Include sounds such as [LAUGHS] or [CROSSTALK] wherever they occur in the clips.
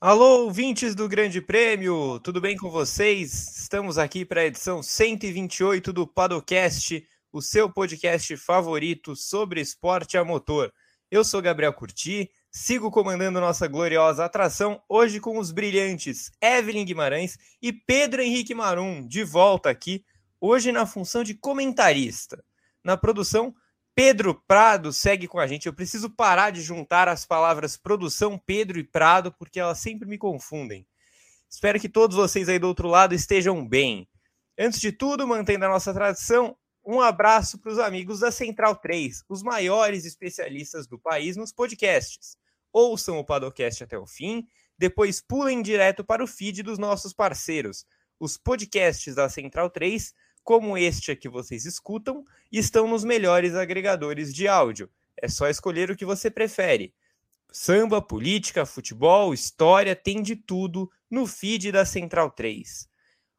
Alô, ouvintes do Grande Prêmio, tudo bem com vocês? Estamos aqui para a edição 128 do Padocast, o seu podcast favorito sobre esporte a motor. Eu sou Gabriel Curti, sigo comandando nossa gloriosa atração, hoje com os brilhantes Evelyn Guimarães e Pedro Henrique Marum, de volta aqui, hoje na função de comentarista. Na produção, Pedro Prado segue com a gente. Eu preciso parar de juntar as palavras produção, Pedro e Prado, porque elas sempre me confundem. Espero que todos vocês aí do outro lado estejam bem. Antes de tudo, mantendo a nossa tradição, um abraço para os amigos da Central 3, os maiores especialistas do país nos podcasts. Ouçam o Padocast até o fim, depois pulem direto para o feed dos nossos parceiros, os podcasts da Central 3 como este que vocês escutam, estão nos melhores agregadores de áudio. É só escolher o que você prefere. Samba, política, futebol, história, tem de tudo no feed da Central 3.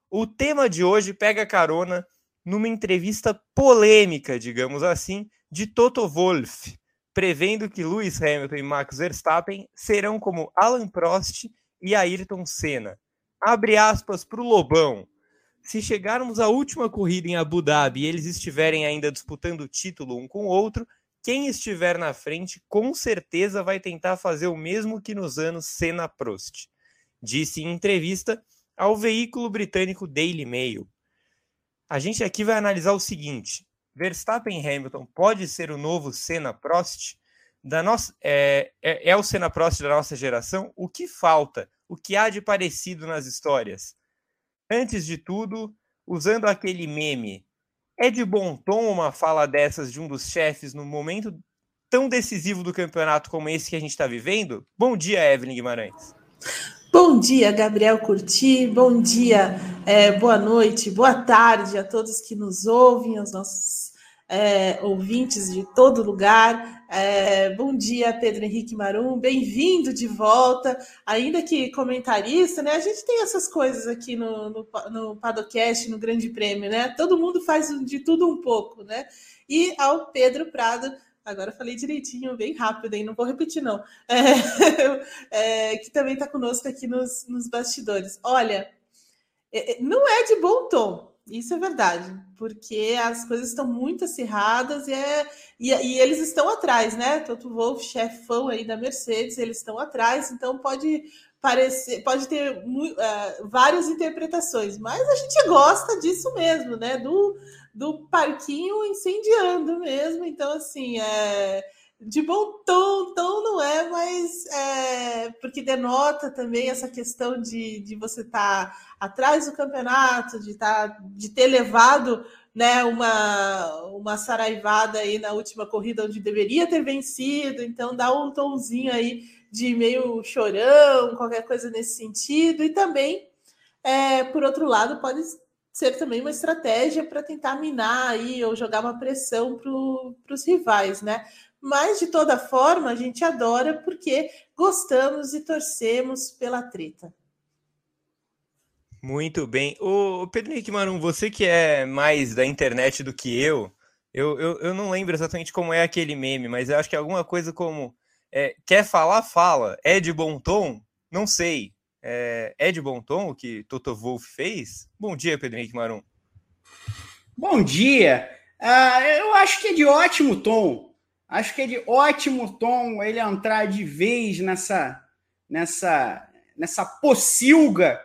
O tema de hoje pega carona numa entrevista polêmica, digamos assim, de Toto Wolff, prevendo que Lewis Hamilton e Max Verstappen serão como Alan Prost e Ayrton Senna. Abre aspas para o Lobão se chegarmos à última corrida em Abu Dhabi e eles estiverem ainda disputando o título um com o outro, quem estiver na frente com certeza vai tentar fazer o mesmo que nos anos Senna Prost, disse em entrevista ao veículo britânico Daily Mail. A gente aqui vai analisar o seguinte: Verstappen Hamilton pode ser o novo Senna Prost? Da nossa, é, é, é o Senna Prost da nossa geração? O que falta? O que há de parecido nas histórias? Antes de tudo, usando aquele meme, é de bom tom uma fala dessas de um dos chefes no momento tão decisivo do campeonato como esse que a gente está vivendo? Bom dia, Evelyn Guimarães. Bom dia, Gabriel Curti. Bom dia, é, boa noite, boa tarde a todos que nos ouvem, aos nossos é, ouvintes de todo lugar. É, bom dia, Pedro Henrique Marum, bem-vindo de volta. Ainda que comentarista, né? A gente tem essas coisas aqui no, no, no Padocast, no Grande Prêmio, né? Todo mundo faz de tudo um pouco, né? E ao Pedro Prado, agora falei direitinho, bem rápido, hein? Não vou repetir, não. É, [LAUGHS] é, que também está conosco aqui nos, nos bastidores. Olha, é, é, não é de bom tom, isso é verdade, porque as coisas estão muito acirradas e, é, e, e eles estão atrás, né? Toto Wolff, chefão aí da Mercedes, eles estão atrás, então pode parecer, pode ter uh, várias interpretações, mas a gente gosta disso mesmo, né? Do, do parquinho incendiando mesmo. Então, assim, é de bom tom, tom não é, mas é, porque denota também essa questão de, de você estar tá atrás do campeonato, de, tá, de ter levado né, uma, uma saraivada aí na última corrida onde deveria ter vencido, então dá um tomzinho aí de meio chorão, qualquer coisa nesse sentido, e também, é, por outro lado, pode ser também uma estratégia para tentar minar aí ou jogar uma pressão para os rivais, né? Mas, de toda forma, a gente adora porque gostamos e torcemos pela treta. Muito bem. O Pedro Henrique Marum, você que é mais da internet do que eu, eu, eu, eu não lembro exatamente como é aquele meme, mas eu acho que é alguma coisa como é, quer falar, fala. É de bom tom? Não sei. É, é de bom tom o que Toto Wolff fez? Bom dia, Pedro Henrique Marum. Bom dia. Uh, eu acho que é de ótimo tom. Acho que é de ótimo tom ele entrar de vez nessa, nessa, nessa pocilga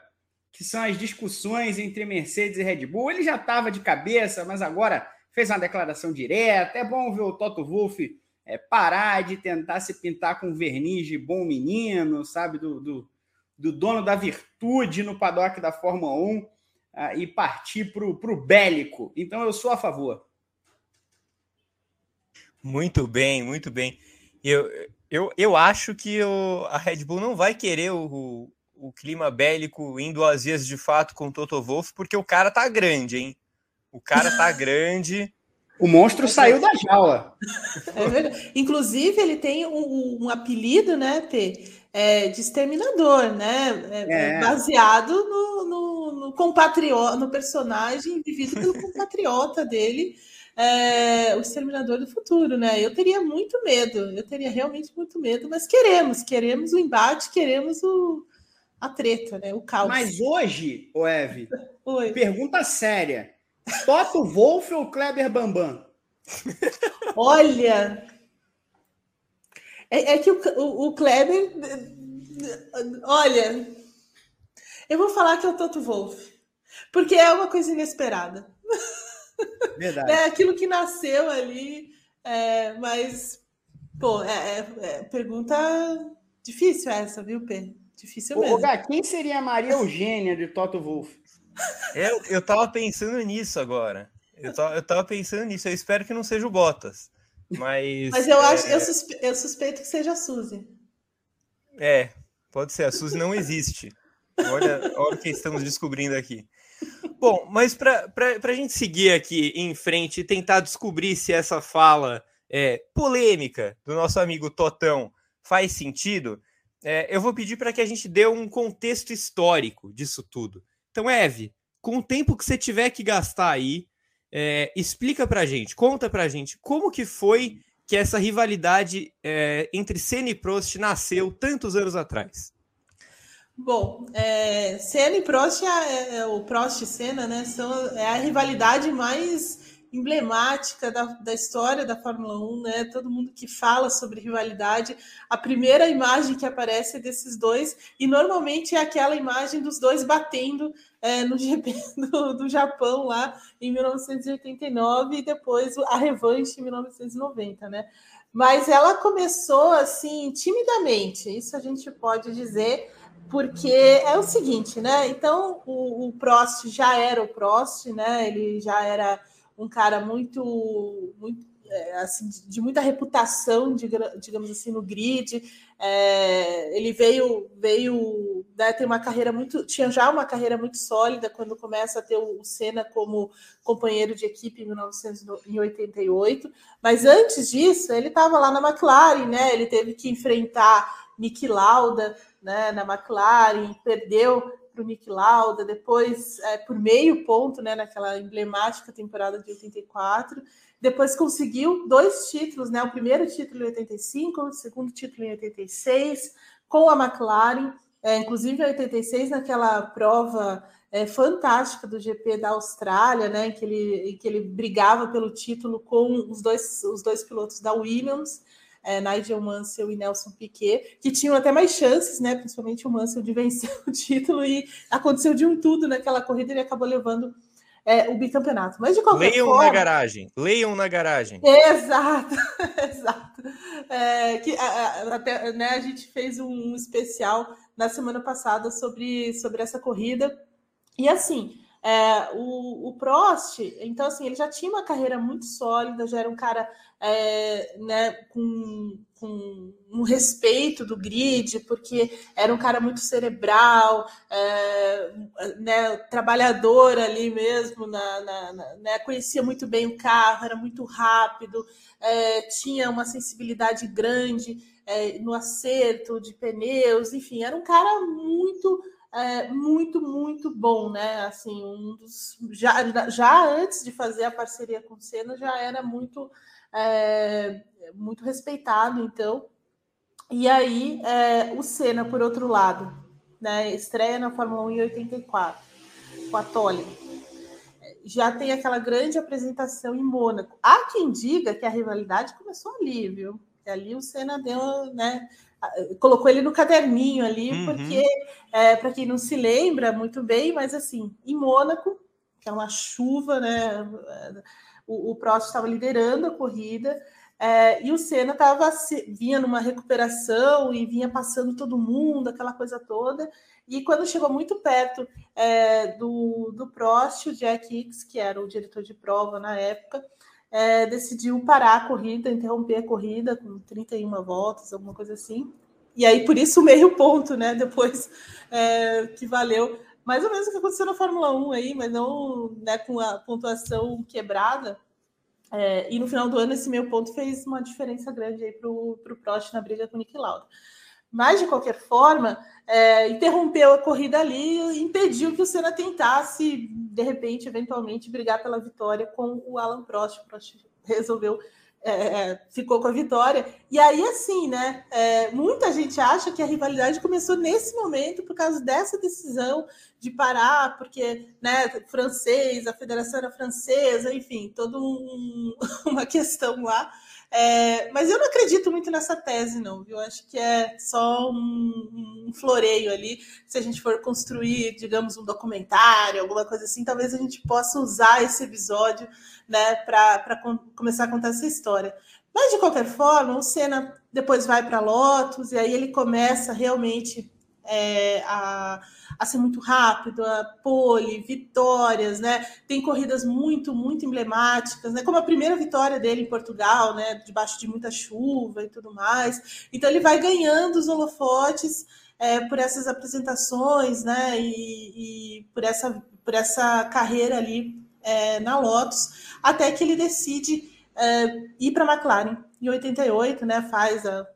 que são as discussões entre Mercedes e Red Bull. Ele já estava de cabeça, mas agora fez uma declaração direta. É bom ver o Toto Wolff é, parar de tentar se pintar com verniz de bom menino, sabe, do, do, do dono da virtude no paddock da Fórmula 1 uh, ah, e partir para o bélico. Então eu sou a favor. Muito bem, muito bem. Eu, eu, eu acho que o, a Red Bull não vai querer o, o, clima bélico indo às vias de fato com o Toto Wolff, porque o cara tá grande, hein? O cara tá [LAUGHS] grande. O monstro saiu da jaula. É Inclusive, ele tem um, um apelido, né, P? É, de exterminador, né? É, é. é. Baseado no, no, no compatriota, no personagem vivido pelo compatriota dele é, o Exterminador do Futuro, né? Eu teria muito medo, eu teria realmente muito medo, mas queremos, queremos o embate, queremos o, a treta, né? O caos. Mas hoje, o Eve, [LAUGHS] pergunta séria: Toto Wolff ou Kleber Bambam? Olha, é, é que o, o, o, Kleber, olha, eu vou falar que é o Toto Wolff, porque é uma coisa inesperada. Verdade. [LAUGHS] É aquilo que nasceu ali, é, mas, pô, é, é, é pergunta difícil essa, viu, Pedro? Difícil mesmo. Ô, Gá, quem seria a Maria Eugênia de Toto Wolff? Eu, eu tava pensando nisso agora. Eu tava, eu tava pensando nisso. Eu espero que não seja o Bottas. Mas. Mas eu acho, eu, suspe, eu suspeito que seja a Suzy. É, pode ser. A Suzy não existe. Olha, olha o que estamos descobrindo aqui. Bom, mas para a gente seguir aqui em frente e tentar descobrir se essa fala é, polêmica do nosso amigo Totão faz sentido, é, eu vou pedir para que a gente dê um contexto histórico disso tudo. Então, Eve, com o tempo que você tiver que gastar aí, é, explica para gente, conta para gente como que foi que essa rivalidade é, entre Senna e Prost nasceu tantos anos atrás. Bom, é, Senna e Prost, é, é, o Prost e Senna, né, são, é a rivalidade mais emblemática da, da história da Fórmula 1, né? Todo mundo que fala sobre rivalidade, a primeira imagem que aparece é desses dois, e normalmente é aquela imagem dos dois batendo é, no GP [LAUGHS] do, do Japão lá em 1989 e depois a revanche em 1990, né? Mas ela começou assim timidamente, isso a gente pode dizer porque é o seguinte, né? Então o, o, Prost já era o Prost, né? Ele já era um cara muito, muito é, assim, de muita reputação, digamos assim, no grid. É, ele veio, veio né, ter uma carreira muito, tinha já uma carreira muito sólida quando começa a ter o Senna como companheiro de equipe em 1988. Mas antes disso, ele estava lá na McLaren, né? Ele teve que enfrentar Nick Lauda né, na McLaren, perdeu para o Nick Lauda, depois é, por meio ponto, né, naquela emblemática temporada de 84, depois conseguiu dois títulos, né, o primeiro título em 85, o segundo título em 86, com a McLaren, é, inclusive em 86, naquela prova é, fantástica do GP da Austrália, né, em que, ele, em que ele brigava pelo título com os dois, os dois pilotos da Williams, é, Nigel Mansell e Nelson Piquet, que tinham até mais chances, né? Principalmente o Mansell de vencer [LAUGHS] o título, e aconteceu de um tudo naquela corrida, ele acabou levando é, o bicampeonato. Mas de qualquer Leiam forma. na garagem, leiam na garagem. Exato, [LAUGHS] exato. É, que, a, até, né, a gente fez um especial na semana passada sobre, sobre essa corrida. E assim, é, o, o Prost, então assim, ele já tinha uma carreira muito sólida, já era um cara é, né, com, com um respeito do grid, porque era um cara muito cerebral, é, né, trabalhador ali mesmo, na, na, na, né, conhecia muito bem o carro, era muito rápido, é, tinha uma sensibilidade grande é, no acerto de pneus, enfim, era um cara muito é, muito, muito bom, né? Assim, um dos já, já antes de fazer a parceria com o Senna já era muito é, muito respeitado, então. E aí é, o Senna, por outro lado, né? Estreia na Fórmula 1 em 84 com a Tolle. Já tem aquela grande apresentação em Mônaco. Há quem diga que a rivalidade começou ali, viu? Que ali o Senna deu, né? Colocou ele no caderninho ali, uhum. porque, é, para quem não se lembra muito bem, mas assim, em Mônaco, que é uma chuva, né? O, o Prost estava liderando a corrida. É, e o Senna tava, vinha numa recuperação e vinha passando todo mundo, aquela coisa toda. E quando chegou muito perto é, do, do Prost, o Jack Hicks, que era o diretor de prova na época, é, decidiu parar a corrida, interromper a corrida com 31 voltas, alguma coisa assim. E aí, por isso, meio ponto, né? Depois é, que valeu. Mais ou menos o que aconteceu na Fórmula 1 aí, mas não né, com a pontuação quebrada. É, e no final do ano, esse meio ponto fez uma diferença grande aí para o Prost na briga com o Nick Lauda. Mas, de qualquer forma, é, interrompeu a corrida ali e impediu que o Senna tentasse, de repente, eventualmente, brigar pela vitória com o Alan Prost. O Prost resolveu é, é, ficou com a vitória. E aí, assim, né? É, muita gente acha que a rivalidade começou nesse momento por causa dessa decisão de parar, porque, né, francês, a federação era francesa, enfim, toda um, [LAUGHS] uma questão lá. É, mas eu não acredito muito nessa tese, não, viu? Acho que é só um, um, floreio ali. Se a gente for construir, digamos, um documentário, alguma coisa assim, talvez a gente possa usar esse episódio né, para começar a contar essa história. Mas, de qualquer forma, o Senna depois vai para Lotus e aí ele começa realmente é, a, a ser muito rápido, a pole, vitórias, né? Tem corridas muito, muito emblemáticas, né? Como a primeira vitória dele em Portugal, né? Debaixo de muita chuva e tudo mais. Então ele vai ganhando os holofotes é, por essas apresentações, né? E, e, por, essa, por essa carreira ali é, na Lotus, até que ele decide é, ir para a McLaren. Em 88, né? Faz a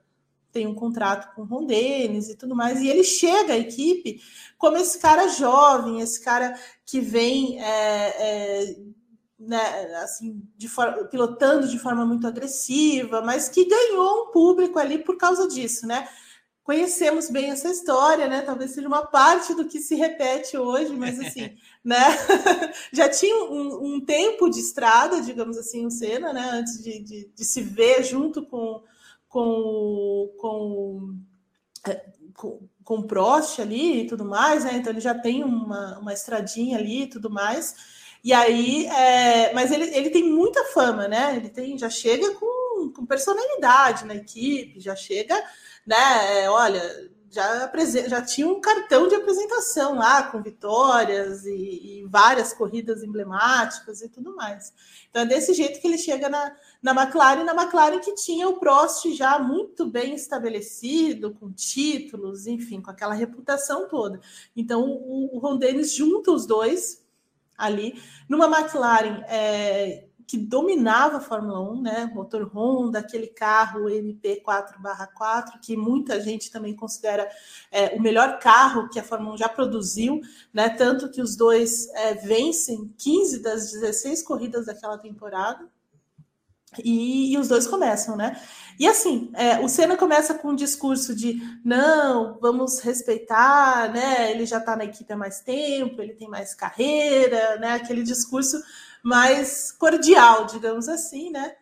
tem um contrato com o Ron Dennis e tudo mais, e ele chega à equipe como esse cara jovem, esse cara que vem é, é, né, assim, de pilotando de forma muito agressiva, mas que ganhou um público ali por causa disso, né? Conhecemos bem essa história, né? Talvez seja uma parte do que se repete hoje, mas assim, [LAUGHS] né? [LAUGHS] Já tinha um, um, tempo de estrada, digamos assim, o Senna, né? Antes de, de, de se ver junto com com, com, é, com, com o Prost ali e tudo mais, né? Então ele já tem uma, uma estradinha ali e tudo mais. E aí, é, mas ele, ele tem muita fama, né? Ele tem, já chega com, com personalidade na equipe, já chega, né? É, olha, já, já tinha um cartão de apresentação lá, com vitórias e, e, várias corridas emblemáticas e tudo mais. Então é desse jeito que ele chega na, na McLaren, na McLaren que tinha o Prost já muito bem estabelecido, com títulos, enfim, com aquela reputação toda. Então o, o Ron Dennis junta os dois ali. Numa McLaren é, que dominava a Fórmula 1, né? Motor Honda, aquele carro MP4/4, que muita gente também considera é, o melhor carro que a Fórmula 1 já produziu, né? Tanto que os dois é, vencem 15 das 16 corridas daquela temporada. E, e, os dois começam, né? E assim, é, o Senna começa com um discurso de não, vamos respeitar, né? Ele já está na equipe há mais tempo, ele tem mais carreira, né? Aquele discurso mais cordial, digamos assim, né?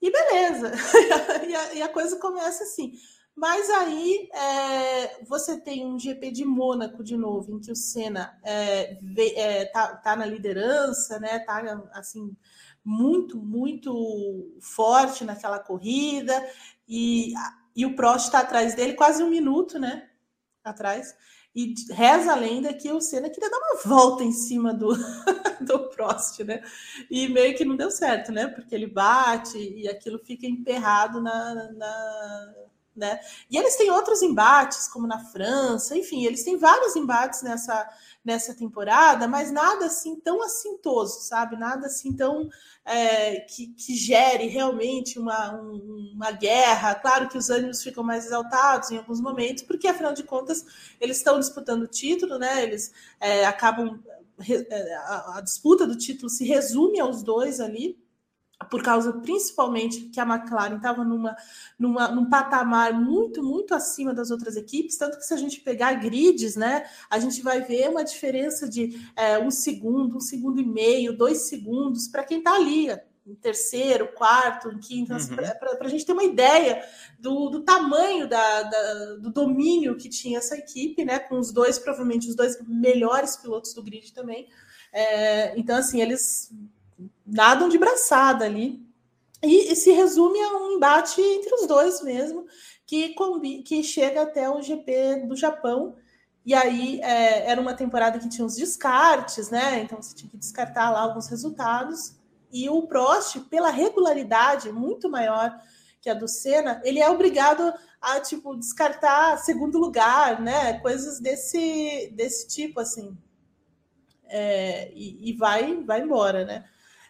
E beleza, [LAUGHS] e, a, e, a, coisa começa assim. Mas aí é, você tem um GP de Mônaco de novo, em que o Senna é, é, tá, tá, na liderança, né? Tá assim muito, muito forte naquela corrida, e, e o Prost está atrás dele quase um minuto, né? Atrás. E reza a lenda que o Senna queria dar uma volta em cima do, [LAUGHS] do Prost, né? E meio que não deu certo, né? Porque ele bate e aquilo fica emperrado na, na né? E eles têm outros embates, como na França, enfim, eles têm vários embates nessa, nessa temporada, mas nada assim tão assintoso, sabe? Nada assim tão é, que, que, gere realmente uma, um, uma guerra. Claro que os ânimos ficam mais exaltados em alguns momentos, porque afinal de contas eles estão disputando o título, né? Eles é, acabam é, a, a disputa do título se resume aos dois ali por causa principalmente que a McLaren estava numa, numa, num patamar muito, muito acima das outras equipes, tanto que se a gente pegar grids, né, a gente vai ver uma diferença de é, um segundo, um segundo e meio, dois segundos para quem está ali, em terceiro, quarto, em quinto, uhum. para a gente ter uma ideia do, do tamanho da, da, do domínio que tinha essa equipe, né, com os dois, provavelmente os dois melhores pilotos do grid também. É, então, assim, eles nadam de braçada ali. E, e, se resume a um embate entre os dois mesmo, que, que chega até o GP do Japão. E aí é, era uma temporada que tinha os descartes, né? Então você tinha que descartar lá alguns resultados. E o Prost, pela regularidade muito maior que a do Senna, ele é obrigado a tipo descartar segundo lugar, né? Coisas desse, desse tipo assim. É, e, e vai vai embora, né?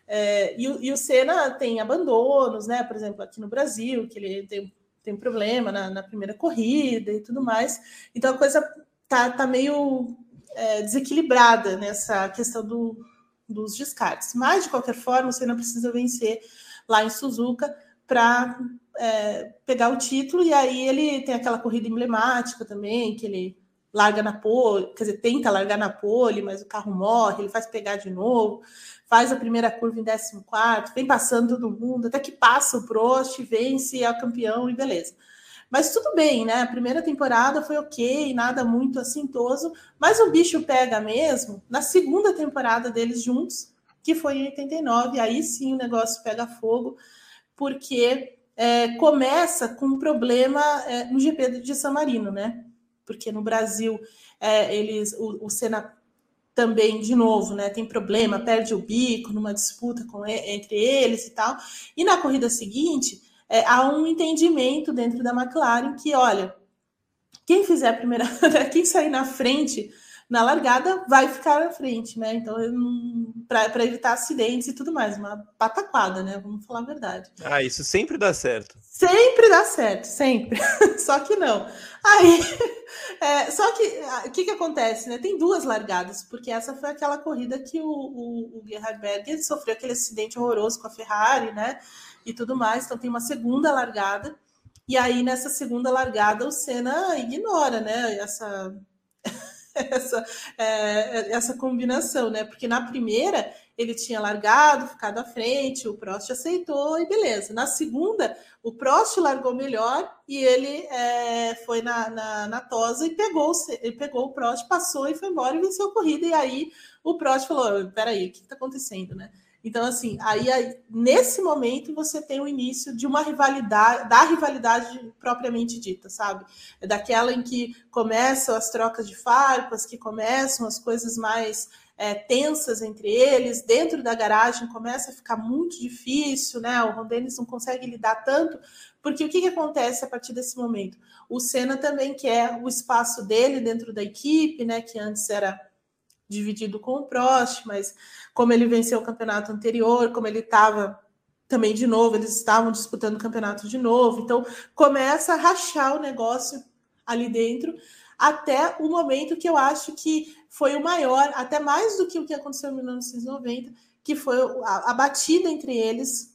É, e, e, o Senna tem abandonos, né? Por exemplo, aqui no Brasil, que ele tem, tem problema na, na primeira corrida e tudo mais. Então a coisa tá, tá meio é, desequilibrada nessa questão do, dos descartes. Mas, de qualquer forma, o Senna precisa vencer lá em Suzuka para é, pegar o título, e aí ele tem aquela corrida emblemática também, que ele larga na pole, quer dizer, tenta largar na pole, mas o carro morre, ele faz pegar de novo, faz a primeira curva em 14, vem passando todo mundo, até que passa o Prost, vence, é o campeão e beleza. Mas tudo bem, né? A primeira temporada foi ok, nada muito assintoso, mas o bicho pega mesmo na segunda temporada deles juntos, que foi em 89, aí sim o negócio pega fogo, porque é, começa com um problema é, no GP de San Marino, né? Porque no Brasil é, eles o, o também, de novo, né, tem problema, perde o bico numa disputa com, entre eles e tal. E na corrida seguinte, é, há um entendimento dentro da McLaren que, olha, quem fizer a primeira, [LAUGHS] quem sair na frente na largada vai ficar na frente, né? Então, para evitar acidentes e tudo mais, uma pataquada, né? Vamos falar a verdade. Ah, isso sempre dá certo. Sempre dá certo, sempre. [LAUGHS] só que não. Aí, [LAUGHS] é, só que o que, que acontece, né? Tem duas largadas, porque essa foi aquela corrida que o, o, o Gerhard Berger sofreu aquele acidente horroroso com a Ferrari, né? e tudo mais. Então tem uma segunda largada. E aí, nessa segunda largada, o Senna ignora, né? Essa, [LAUGHS] essa, é, essa combinação, né? Porque na primeira ele tinha largado, ficado à frente, o Prost aceitou e beleza. Na segunda, o Prost largou melhor e ele é, foi na, na, na, tosa e pegou, ele pegou o Prost, passou e foi embora e venceu a corrida. E aí o Prost falou: peraí, o que está acontecendo, né? Então, assim, aí, aí, nesse momento você tem o início de uma rivalidade, da rivalidade propriamente dita, sabe? É daquela em que começam as trocas de farpas, que começam as coisas mais é, tensas entre eles, dentro da garagem começa a ficar muito difícil, né? O Ron Dennis não consegue lidar tanto, porque o que, que acontece a partir desse momento? O Senna também quer o espaço dele dentro da equipe, né? Que antes era dividido com o Prost, mas como ele venceu o campeonato anterior, como ele estava também de novo, eles estavam disputando o campeonato de novo, então começa a rachar o negócio ali dentro, até o momento que eu acho que foi o maior, até mais do que o que aconteceu em 1990, que foi a, a batida entre eles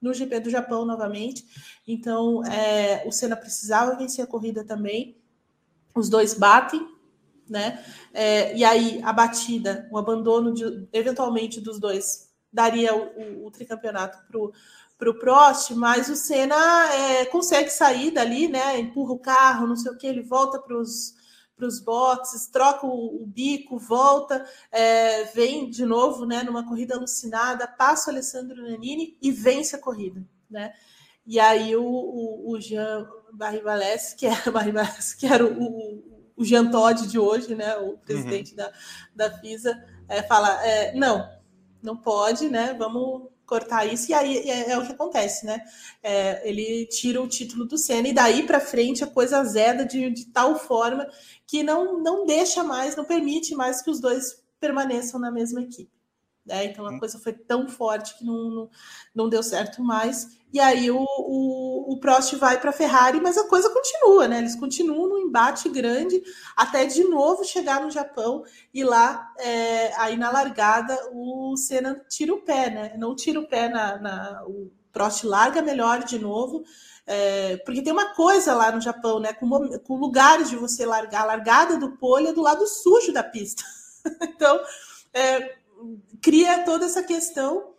no GP do Japão novamente. Então, é, o Senna precisava vencer a corrida também. Os dois batem, né? É, e aí a batida, o abandono de, eventualmente dos dois daria o, o, o tricampeonato para o Prost, mas o Senna é, consegue sair dali, né? Empurra o carro, não sei o que, ele volta para os boxes, troca o, o bico, volta, é, vem de novo, né, numa corrida alucinada, passa o Alessandro Nanini e vence a corrida, né? E aí o, o, o Jean Barrivalès, que era, [LAUGHS] Barrivalès, que era o, o Jean Todt de hoje, né, o presidente uhum. da, da FISA, é, fala, é, não, não pode, né, vamos cortar isso, e aí é, é o que acontece, né, é, ele tira o título do Senna, e daí para frente a coisa azeda de, de tal forma que não, não deixa mais, não permite mais que os dois permaneçam na mesma equipe. Né? Então a hum. coisa foi tão forte que não, não, não deu certo mais. E aí o, o, o Prost vai para a Ferrari, mas a coisa continua, né? Eles continuam no embate grande até de novo chegar no Japão e lá, é, aí na largada, o Senna tira o pé, né? Não tira o pé na. na o Prost larga melhor de novo. É, porque tem uma coisa lá no Japão, né? Com, com lugares de você largar, a largada do pole é do lado sujo da pista. [LAUGHS] então, é, cria toda essa questão.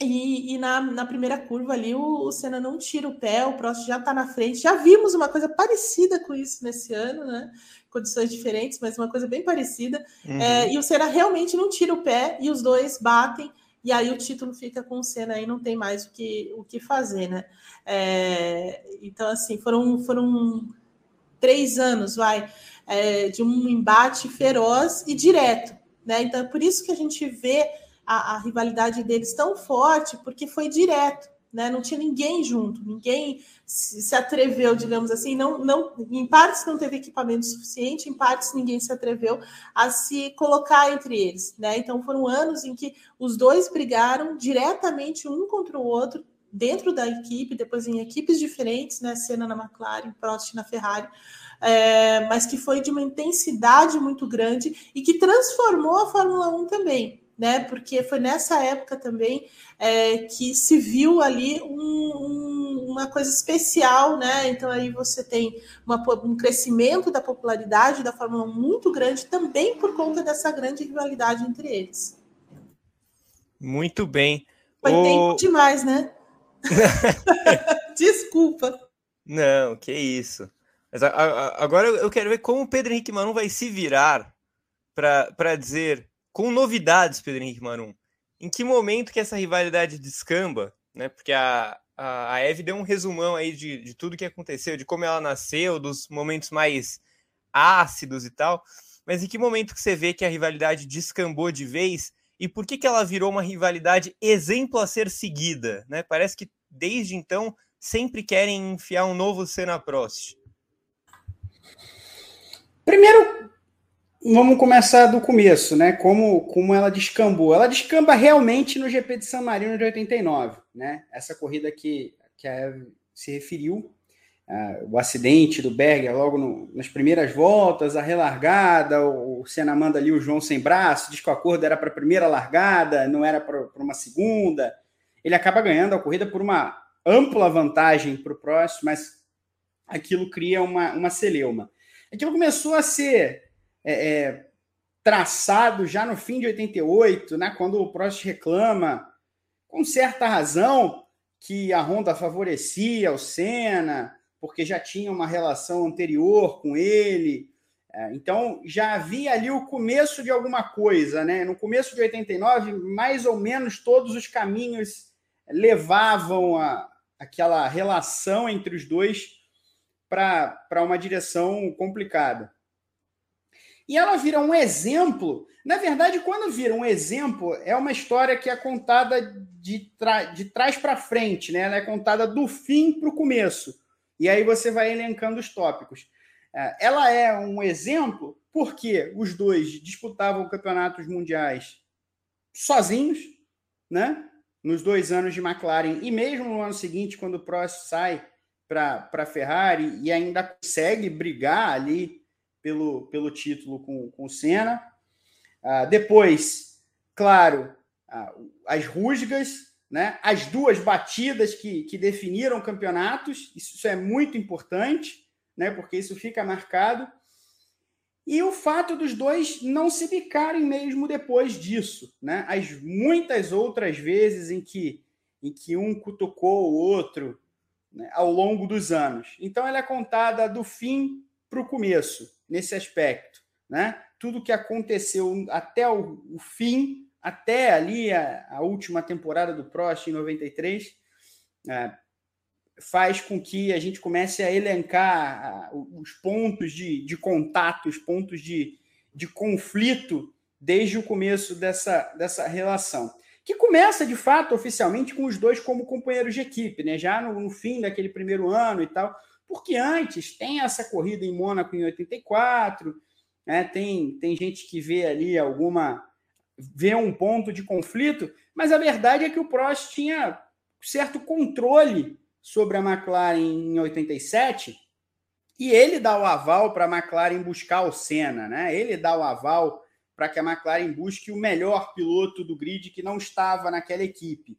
E, e na, na, primeira curva ali, o, o Senna não tira o pé, o Prost já está na frente. Já vimos uma coisa parecida com isso nesse ano, né? Condições diferentes, mas uma coisa bem parecida. Uhum. É, e o Senna realmente não tira o pé e os dois batem. E aí o título fica com o Senna e não tem mais o que, o que fazer, né? É, então, assim, foram, foram três anos, vai, é, de um embate feroz e direto. Né? Então, é por isso que a gente vê a, a rivalidade deles tão forte, porque foi direto. Né? Não tinha ninguém junto, ninguém se, atreveu, digamos assim, não, não, em partes não teve equipamento suficiente, em partes ninguém se atreveu a se colocar entre eles, né? Então foram anos em que os dois brigaram diretamente um contra o outro dentro da equipe, depois em equipes diferentes, né? Senna na McLaren, Prost na Ferrari, é, mas que foi de uma intensidade muito grande e que transformou a Fórmula 1 também. né? Porque foi nessa época também é, que se viu ali um, um, uma coisa especial, né? Então aí você tem uma, um crescimento da popularidade da Fórmula 1 muito grande, também por conta dessa grande rivalidade entre eles. Muito bem. Foi o... tempo demais, né? [LAUGHS] [LAUGHS] Desculpa. Não, que isso. Mas a, a, agora eu quero ver como o Pedro Henrique Manu vai se virar para dizer com novidades, Pedro Henrique Marum. Em que momento que essa rivalidade descamba, né? Porque a, a, a Eve deu um resumão aí de, de tudo que aconteceu, de como ela nasceu, dos momentos mais ácidos e tal. Mas em que momento que você vê que a rivalidade descambou de vez e por que, que ela virou uma rivalidade exemplo a ser seguida? Né? Parece que desde então sempre querem enfiar um novo Senna Prost. Primeiro, Vamos começar do começo, né? Como, como ela descambou. Ela descamba realmente no GP de San Marino de 89, né? Essa corrida que, que a Eve se referiu. Uh, o acidente do Berger logo no, nas primeiras voltas, a relargada, o, o Senna manda ali o João sem braço, diz que o acordo era para a primeira largada, não era para uma segunda. Ele acaba ganhando a corrida por uma ampla vantagem para o próximo, mas aquilo cria uma, uma celeuma. Aquilo começou a ser é, é, traçado já no fim de 88, né, quando o Prost reclama, com certa razão, que a Honda favorecia o Senna, porque já tinha uma relação anterior com ele. É, então já havia ali o começo de alguma coisa, né? No começo de 89, mais ou menos todos os caminhos levavam a, aquela relação entre os dois para uma direção complicada. E ela vira um exemplo. Na verdade, quando vira um exemplo, é uma história que é contada de, de trás para frente, né? Ela é contada do fim para o começo. E aí você vai elencando os tópicos. É, ela é um exemplo porque os dois disputavam campeonatos mundiais sozinhos, né? Nos dois anos de McLaren e mesmo no ano seguinte, quando o Prost sai para a Ferrari e ainda consegue brigar ali pelo, pelo título com, com o Senna. Uh, depois, claro, uh, as rusgas, né? as duas batidas que, que definiram campeonatos, isso é muito importante, né? porque isso fica marcado. E o fato dos dois não se bicarem mesmo depois disso. Né? As muitas outras vezes em que, em que um cutucou o outro né? ao longo dos anos. Então, ela é contada do fim para o começo nesse aspecto, né? Tudo que aconteceu até o, o fim, até ali a, a, última temporada do Prost em 93, é, faz com que a gente comece a elencar os pontos de, de contato, os pontos de, de conflito desde o começo dessa, dessa relação. Que começa, de fato, oficialmente, com os dois como companheiros de equipe, né? já no, no fim daquele primeiro ano e tal porque antes tem essa corrida em Mônaco em 84, né? tem, tem gente que vê ali alguma. vê um ponto de conflito, mas a verdade é que o Prost tinha certo controle sobre a McLaren em 87 e ele dá o aval para a McLaren buscar o Senna, né? Ele dá o aval para que a McLaren busque o melhor piloto do grid que não estava naquela equipe.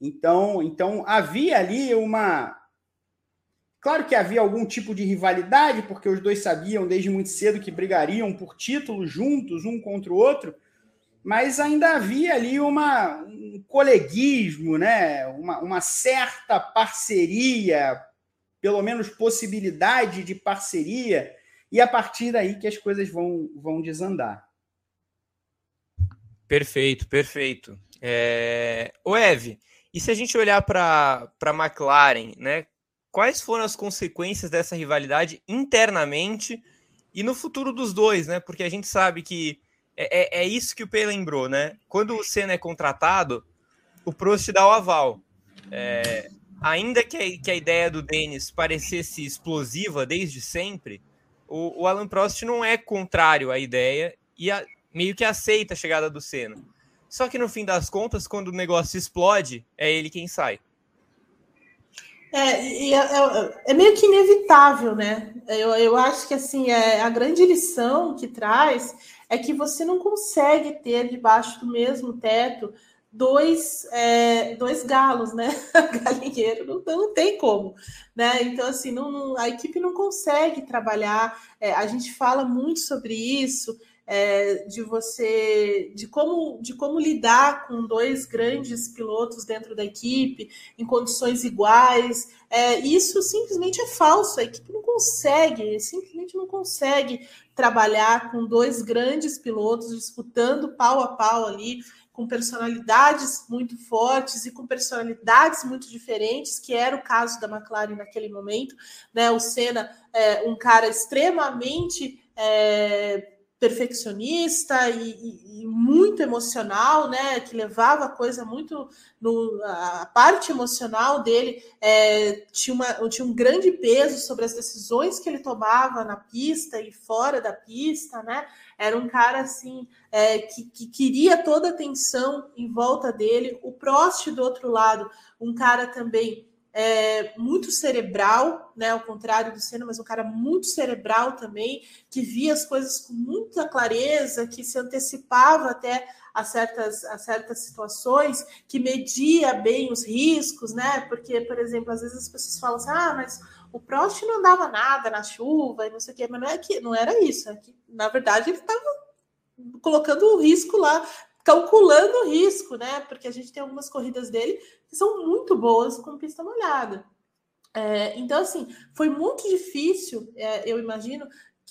Então, então havia ali uma Claro que havia algum tipo de rivalidade, porque os dois sabiam desde muito cedo que brigariam por títulos juntos, um contra o outro, mas ainda havia ali uma, um coleguismo, né? uma, uma certa parceria, pelo menos possibilidade de parceria, e a partir daí que as coisas vão, vão desandar. Perfeito, perfeito. É... O Eve, e se a gente olhar para a McLaren, né? quais foram as consequências dessa rivalidade internamente e no futuro dos dois, né? Porque a gente sabe que é, é, é isso que o P lembrou, né? Quando o Senna é contratado, o Prost dá o aval. É, ainda que a, que a, ideia do Dennis parecesse explosiva desde sempre, o, o Alan Prost não é contrário à ideia e a, meio que aceita a chegada do Senna. Só que no fim das contas, quando o negócio explode, é ele quem sai. É, é, é, é, meio que inevitável, né? Eu, eu acho que assim é, a grande lição que traz é que você não consegue ter debaixo do mesmo teto dois, é, dois galos, né? [LAUGHS] Galinheiro não, não tem como, né? Então, assim, não, não, a equipe não consegue trabalhar. É, a gente fala muito sobre isso. É, de você de como de como lidar com dois grandes pilotos dentro da equipe em condições iguais é, isso simplesmente é falso a equipe não consegue simplesmente não consegue trabalhar com dois grandes pilotos disputando pau a pau ali com personalidades muito fortes e com personalidades muito diferentes, que era o caso da McLaren naquele momento. Né? O Senna é um cara extremamente é, perfeccionista e, e, e, muito emocional, né? Que levava a coisa muito no a parte emocional dele é, tinha, uma, tinha um grande peso sobre as decisões que ele tomava na pista e fora da pista, né? Era um cara assim é, que, que queria toda a atenção em volta dele. O Prost do outro lado, um cara também é, muito cerebral, né? Ao contrário do Senna, mas um cara muito cerebral também, que via as coisas com muita clareza, que se antecipava até a certas, a certas situações, que media bem os riscos, né? Porque, por exemplo, às vezes as pessoas falam assim, ah, mas o Prost não dava nada na chuva e não sei o quê, mas não, é que, não era isso, é que, na verdade, ele estava colocando o risco lá calculando o risco, né? Porque a gente tem algumas corridas dele que são muito boas com pista molhada. É, então, assim, foi muito difícil, é, eu imagino,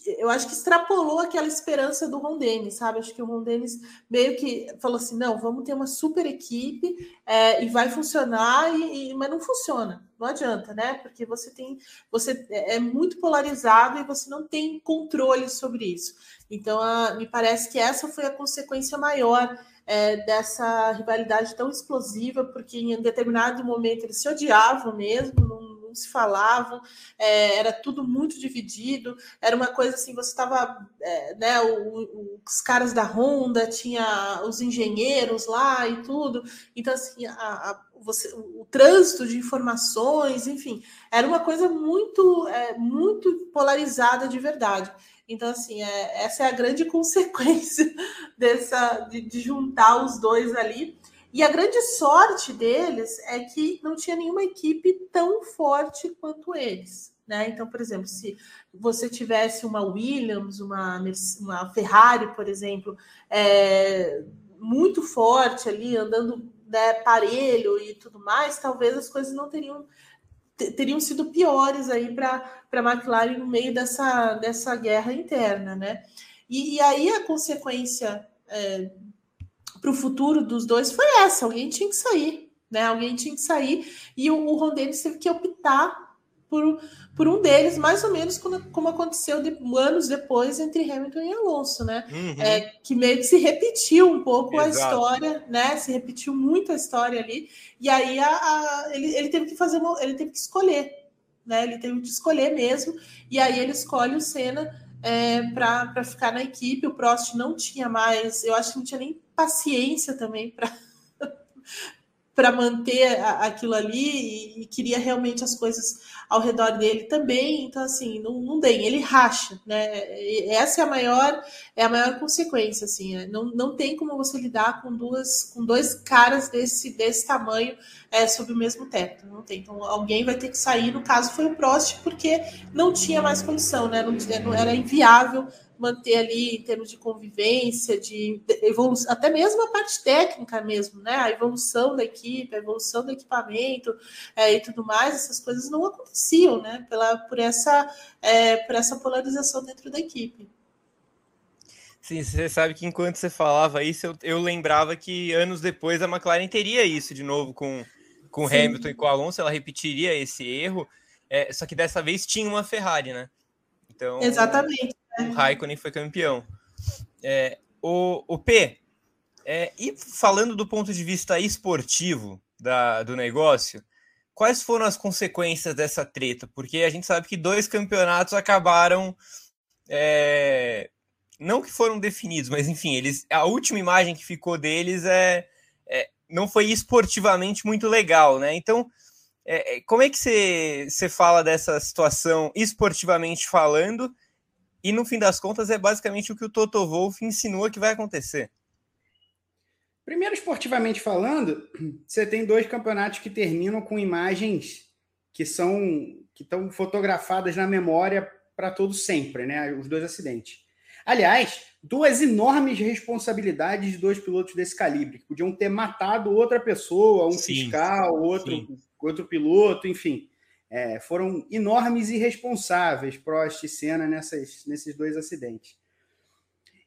eu acho que extrapolou aquela esperança do Ron Dennis, sabe? Acho que o Ron Dennis meio que falou assim: não, vamos ter uma super equipe é, e vai funcionar, e, e, mas não funciona, não adianta, né? Porque você tem, você é, é muito polarizado e você não tem controle sobre isso. Então, a, me parece que essa foi a consequência maior é, dessa rivalidade tão explosiva, porque em determinado momento eles se odiavam mesmo, não, se falavam, é, era tudo muito dividido, era uma coisa assim, você estava, é, né, o, os caras da Honda, tinha os engenheiros lá e tudo, então assim, a, a, você, o trânsito de informações, enfim, era uma coisa muito, é, muito polarizada de verdade. Então, assim, é, essa é a grande [LAUGHS] consequência dessa de, de, juntar os dois ali. E a grande sorte deles é que não tinha nenhuma equipe tão forte quanto eles. Né? Então, por exemplo, se você tivesse uma Williams, uma, uma Ferrari, por exemplo, é, muito forte ali, andando né, parelho e tudo mais, talvez as coisas não teriam teriam sido piores aí para a McLaren no meio dessa, dessa guerra interna, né? E, e aí a consequência é, para o futuro dos dois foi essa: alguém tinha que sair, né? Alguém tinha que sair e o, o Ron Dennis teve que optar por, por um deles, mais ou menos como, como aconteceu de, anos depois entre Hamilton e Alonso, né? Uhum. É, que meio que se repetiu um pouco Exato. a história, né? Se repetiu muito a história ali, e aí a, a, ele, ele teve que fazer uma, ele teve que escolher, né? Ele teve que escolher mesmo, e aí ele escolhe o Senna é, para ficar na equipe. O Prost não tinha mais, eu acho que não tinha nem paciência também para [LAUGHS] para manter aquilo ali e, queria realmente as coisas ao redor dele também. Então, assim, não, não tem, ele racha, né? E essa é a maior, é a maior consequência, assim, é, não, não tem como você lidar com duas, com dois caras desse, desse tamanho é, sob o mesmo teto. Não tem. Então, alguém vai ter que sair, no caso foi o Prost, porque não tinha mais condição, né? Não, não era inviável manter ali em termos de convivência, de evolução, até mesmo a parte técnica mesmo, né? A evolução da equipe, a evolução do equipamento é, e tudo mais, essas coisas não aconteciam, né? Pela, por, essa, é, por essa polarização dentro da equipe. Sim, você sabe que enquanto você falava isso, eu, eu lembrava que anos depois a McLaren teria isso de novo com, com Hamilton e com Alonso, ela repetiria esse erro, é, só que dessa vez tinha uma Ferrari, né? Então, Exatamente o Raikkonen foi campeão. É, o, o P, é, e falando do ponto de vista esportivo da, do negócio, quais foram as consequências dessa treta? Porque a gente sabe que dois campeonatos acabaram. É, não que foram definidos, mas enfim, eles, a última imagem que ficou deles é, é não foi esportivamente muito legal, né? Então, É, é, como é que você fala dessa situação esportivamente falando? E no fim das contas é basicamente o que o Toto Wolff insinua que vai acontecer. Primeiro, esportivamente falando, [CLEARS THROAT] você tem dois campeonatos que terminam com imagens que são que estão fotografadas na memória para todo sempre, né? Os dois acidentes. Aliás, duas enormes responsabilidades de dois pilotos desse calibre, que podiam ter matado outra pessoa, um sim, fiscal, outro, outro piloto, enfim. É, foram enormes e responsáveis Prost e Senna nessas, nesses dois acidentes.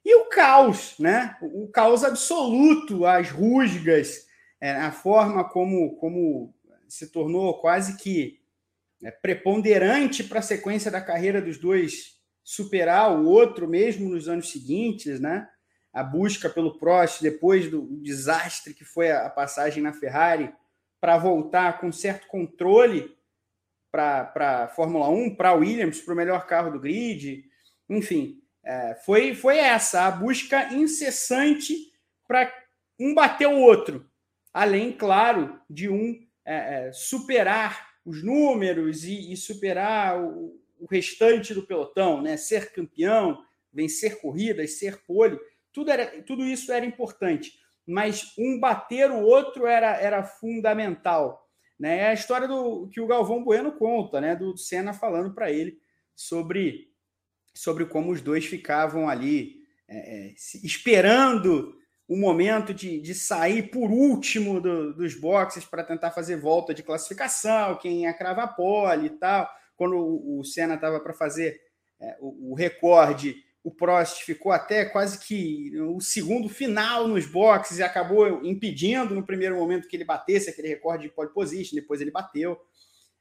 E o caos, né? O caos absoluto, as rusgas, é, a forma como, como se tornou quase que é, preponderante para a sequência da carreira dos dois superar o outro mesmo nos anos seguintes, né? A busca pelo Prost depois do desastre que foi a passagem na Ferrari para voltar com certo controle para a Fórmula 1, para a Williams, para o melhor carro do grid, enfim, é, foi, foi essa a busca incessante para um bater o outro, além, claro, de um é, é, superar os números e, e superar o, o restante do pelotão, né? Ser campeão, vencer corridas, ser pole, tudo, era, tudo isso era importante. Mas um bater o outro era, era fundamental. Né? É a história do que o Galvão Bueno conta, né? Do Senna falando para ele sobre, sobre como os dois ficavam ali é, é esperando o momento de, de sair por último do, dos boxes para tentar fazer volta de classificação, quem ia cravar pole e tal quando o, Senna estava para fazer é, o, o, recorde, o Prost ficou até quase que o segundo final nos boxes e acabou impedindo no primeiro momento que ele batesse aquele recorde de pole position, depois ele bateu.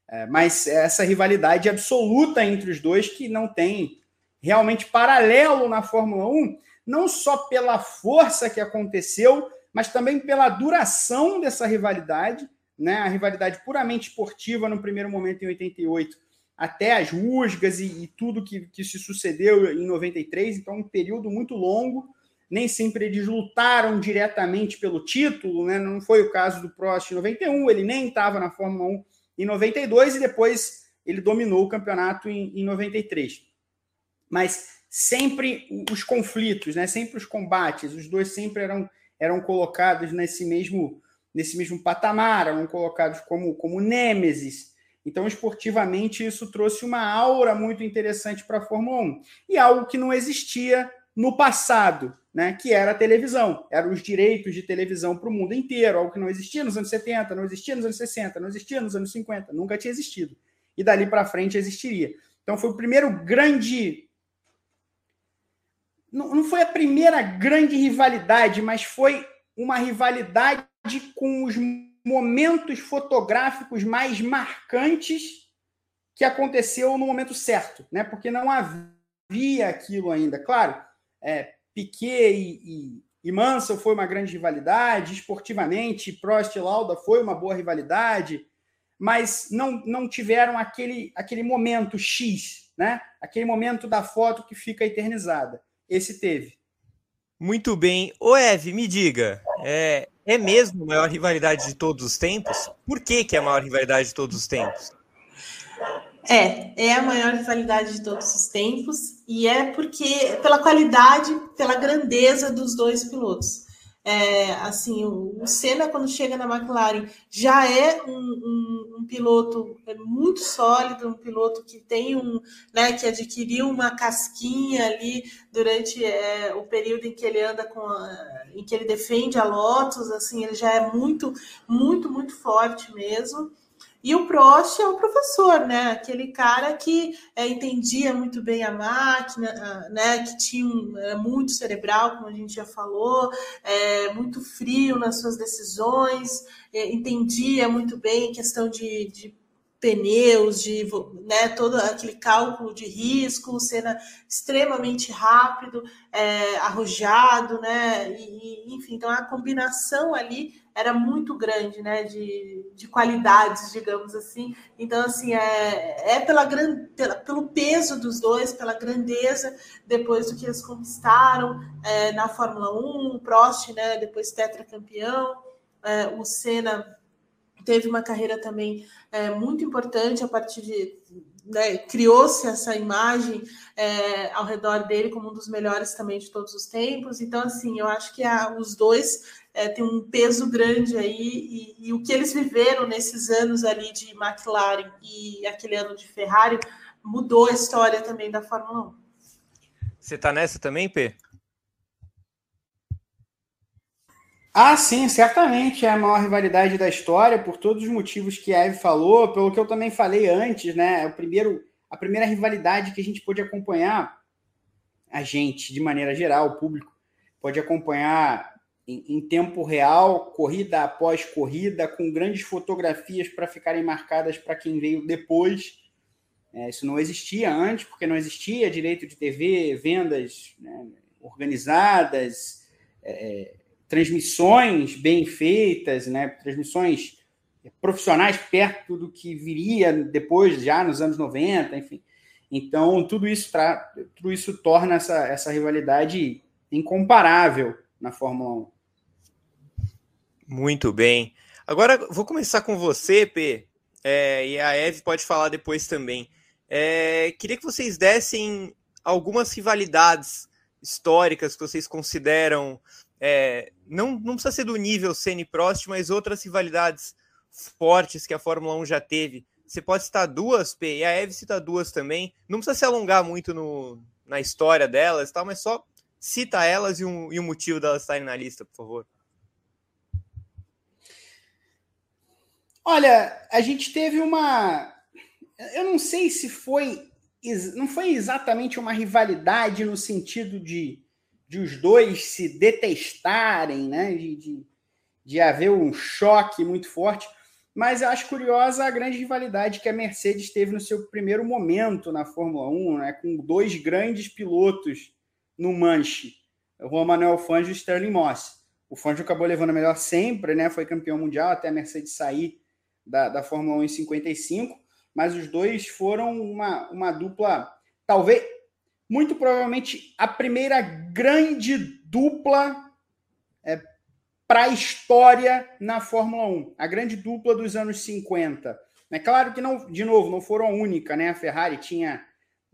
É, mas essa rivalidade absoluta entre os dois que não tem realmente paralelo na Fórmula 1, não só pela força que aconteceu, mas também pela duração dessa rivalidade, né? A rivalidade puramente esportiva no primeiro momento em 88 até as rusgas e, e tudo que, que se sucedeu em 93, então um período muito longo. Nem sempre eles lutaram diretamente pelo título, né? não foi o caso do Prost em 91, ele nem estava na Fórmula 1 em 92 e depois ele dominou o campeonato em, em 93. Mas sempre os conflitos, né? sempre os combates, os dois sempre eram, eram colocados nesse mesmo, nesse mesmo patamar, eram colocados como, como nêmesis. Então, esportivamente, isso trouxe uma aura muito interessante para a Fórmula 1. E algo que não existia no passado, né? que era a televisão. Eram os direitos de televisão para o mundo inteiro, algo que não existia nos anos 70, não existia nos anos 60, não existia nos anos 50, nunca tinha existido. E dali para frente existiria. Então, foi o primeiro grande. Não, não foi a primeira grande rivalidade, mas foi uma rivalidade com os momentos fotográficos mais marcantes que aconteceu no momento certo, né? Porque não havia aquilo ainda. Claro, é, Piquet e, e, e Mansell foi uma grande rivalidade, esportivamente, Prost e Lauda foi uma boa rivalidade, mas não, não tiveram aquele, aquele momento X, né? Aquele momento da foto que fica eternizada. Esse teve. Muito bem. Ô, Eve, me diga, é, é mesmo a maior rivalidade de todos os tempos? Por que, que é a maior rivalidade de todos os tempos? É, é a maior rivalidade de todos os tempos e é porque pela qualidade, pela grandeza dos dois pilotos. É, assim, o, Senna, quando chega na McLaren, já é um, um, um, piloto muito sólido, um piloto que tem um, né, que adquiriu uma casquinha ali durante é, o período em que ele anda com, a, em que ele defende a Lotus, assim, ele já é muito, muito, muito forte mesmo. E o Prost é o professor, né? Aquele cara que é, entendia muito bem a máquina, né? Que tinha um, muito cerebral, como a gente já falou, é, muito frio nas suas decisões, é, entendia muito bem questão de, de pneus, de né, todo aquele cálculo de risco, cena extremamente rápido, é, arrojado, né? E, enfim, então a combinação ali era muito grande, né, de, de qualidades, digamos assim. Então, assim, é, é pela, gran, pela, pelo peso dos dois, pela grandeza depois do que eles conquistaram é, na Fórmula 1, o Prost, né, depois tetracampeão, é, o Senna teve uma carreira também é, muito importante a partir de né, criou-se essa imagem é, ao redor dele como um dos melhores também de todos os tempos. Então, assim, eu acho que a, os dois é, têm um peso grande aí e, e, o que eles viveram nesses anos ali de McLaren e aquele ano de Ferrari mudou a história também da Fórmula 1. Você tá nessa também, P? Ah, sim, certamente é a maior rivalidade da história, por todos os motivos que a Eve falou, pelo que eu também falei antes, né? É o primeiro, a primeira rivalidade que a gente pôde acompanhar, a gente, de maneira geral, o público, pode acompanhar em, em tempo real, corrida após corrida, com grandes fotografias para ficarem marcadas para quem veio depois. É, isso não existia antes, porque não existia direito de TV, vendas né, organizadas. É, transmissões bem feitas, né, transmissões profissionais perto do que viria depois, já nos anos 90, enfim. Então, tudo isso, tra... tudo isso torna essa, essa rivalidade incomparável na Fórmula 1. Muito bem. Agora, vou começar com você, P, é, e a Eve pode falar depois também. É, queria que vocês dessem algumas rivalidades históricas que vocês consideram é, não, não precisa ser do nível Senna Prost, mas outras rivalidades fortes que a Fórmula 1 já teve. Você pode citar duas, P, e a Eve cita duas também. Não precisa se alongar muito no, na história delas, tal, mas só cita elas e, um, e o motivo delas estarem na lista, por favor. Olha, a gente teve uma. Eu não sei se foi. Não foi exatamente uma rivalidade no sentido de de os dois se detestarem, né? De, de, de haver um choque muito forte. Mas eu acho curiosa a grande rivalidade que a Mercedes teve no seu primeiro momento na Fórmula 1, né? com dois grandes pilotos no manche, o Manuel Fangio e o Sterling Moss. O Fangio acabou levando a melhor sempre, né? foi campeão mundial até a Mercedes sair da, da Fórmula 1 em 55, mas os dois foram uma, uma dupla, talvez, muito provavelmente a primeira grande dupla é, para a história na Fórmula 1, a grande dupla dos anos 50. É claro que não, de novo, não foram a única, né? A Ferrari tinha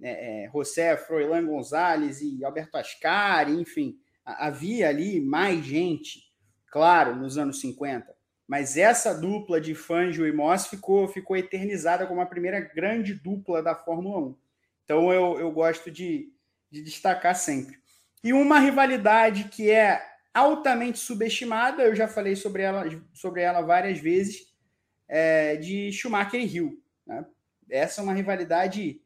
é, é, José Froilan Gonzalez e Alberto Ascari, enfim, havia ali mais gente, claro, nos anos 50. Mas essa dupla de Fangio e Moss ficou, ficou eternizada como a primeira grande dupla da Fórmula 1. Então eu, eu gosto de, de destacar sempre. E uma rivalidade que é altamente subestimada, eu já falei sobre ela, sobre ela várias vezes, é de Schumacher e Hill. Né? Essa é uma rivalidade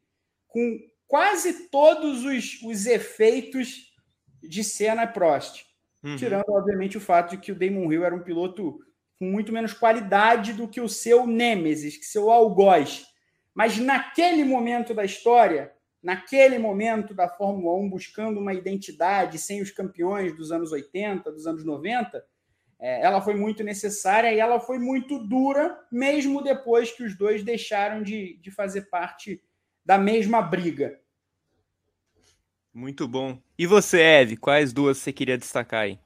com quase todos os, os efeitos de Senna e Prost. Uhum. Tirando, obviamente, o fato de que o Damon Hill era um piloto com muito menos qualidade do que o seu Nemesis, que seu algoz. Mas naquele momento da história, naquele momento da Fórmula 1, buscando uma identidade sem os campeões dos anos 80, dos anos 90, é, ela foi muito necessária e ela foi muito dura, mesmo depois que os dois deixaram de, de fazer parte da mesma briga. Muito bom. E você, Eve, quais duas você queria destacar aí?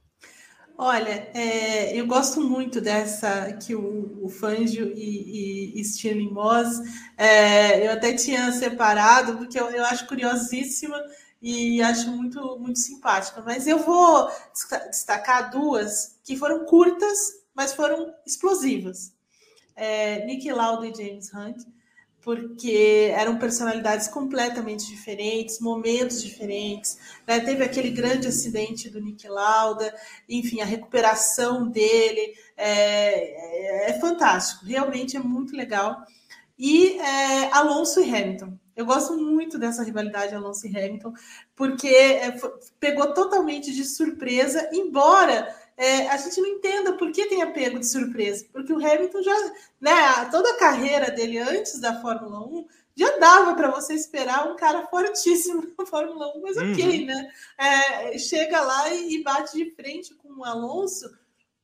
Olha, é, eu gosto muito dessa que o, o Fangio e, e, Stirling Moss, é, eu até tinha separado, porque eu, eu acho curiosíssima e acho muito, muito simpática. Mas eu vou destacar duas que foram curtas, mas foram explosivas. É, Nick Lauda e James Hunt porque eram personalidades completamente diferentes, momentos diferentes. Né? Teve aquele grande acidente do Nick Lauda, enfim, a recuperação dele é, é, é fantástico, realmente é muito legal. E é, Alonso e Hamilton. Eu gosto muito dessa rivalidade Alonso e Hamilton, porque é, pegou totalmente de surpresa, embora é, a gente não entenda por que tem apego de surpresa, porque o Hamilton já, né, toda a carreira dele antes da Fórmula 1 já dava para você esperar um cara fortíssimo na Fórmula 1, mas ok, uhum. né? É, chega lá e, e, bate de frente com o Alonso,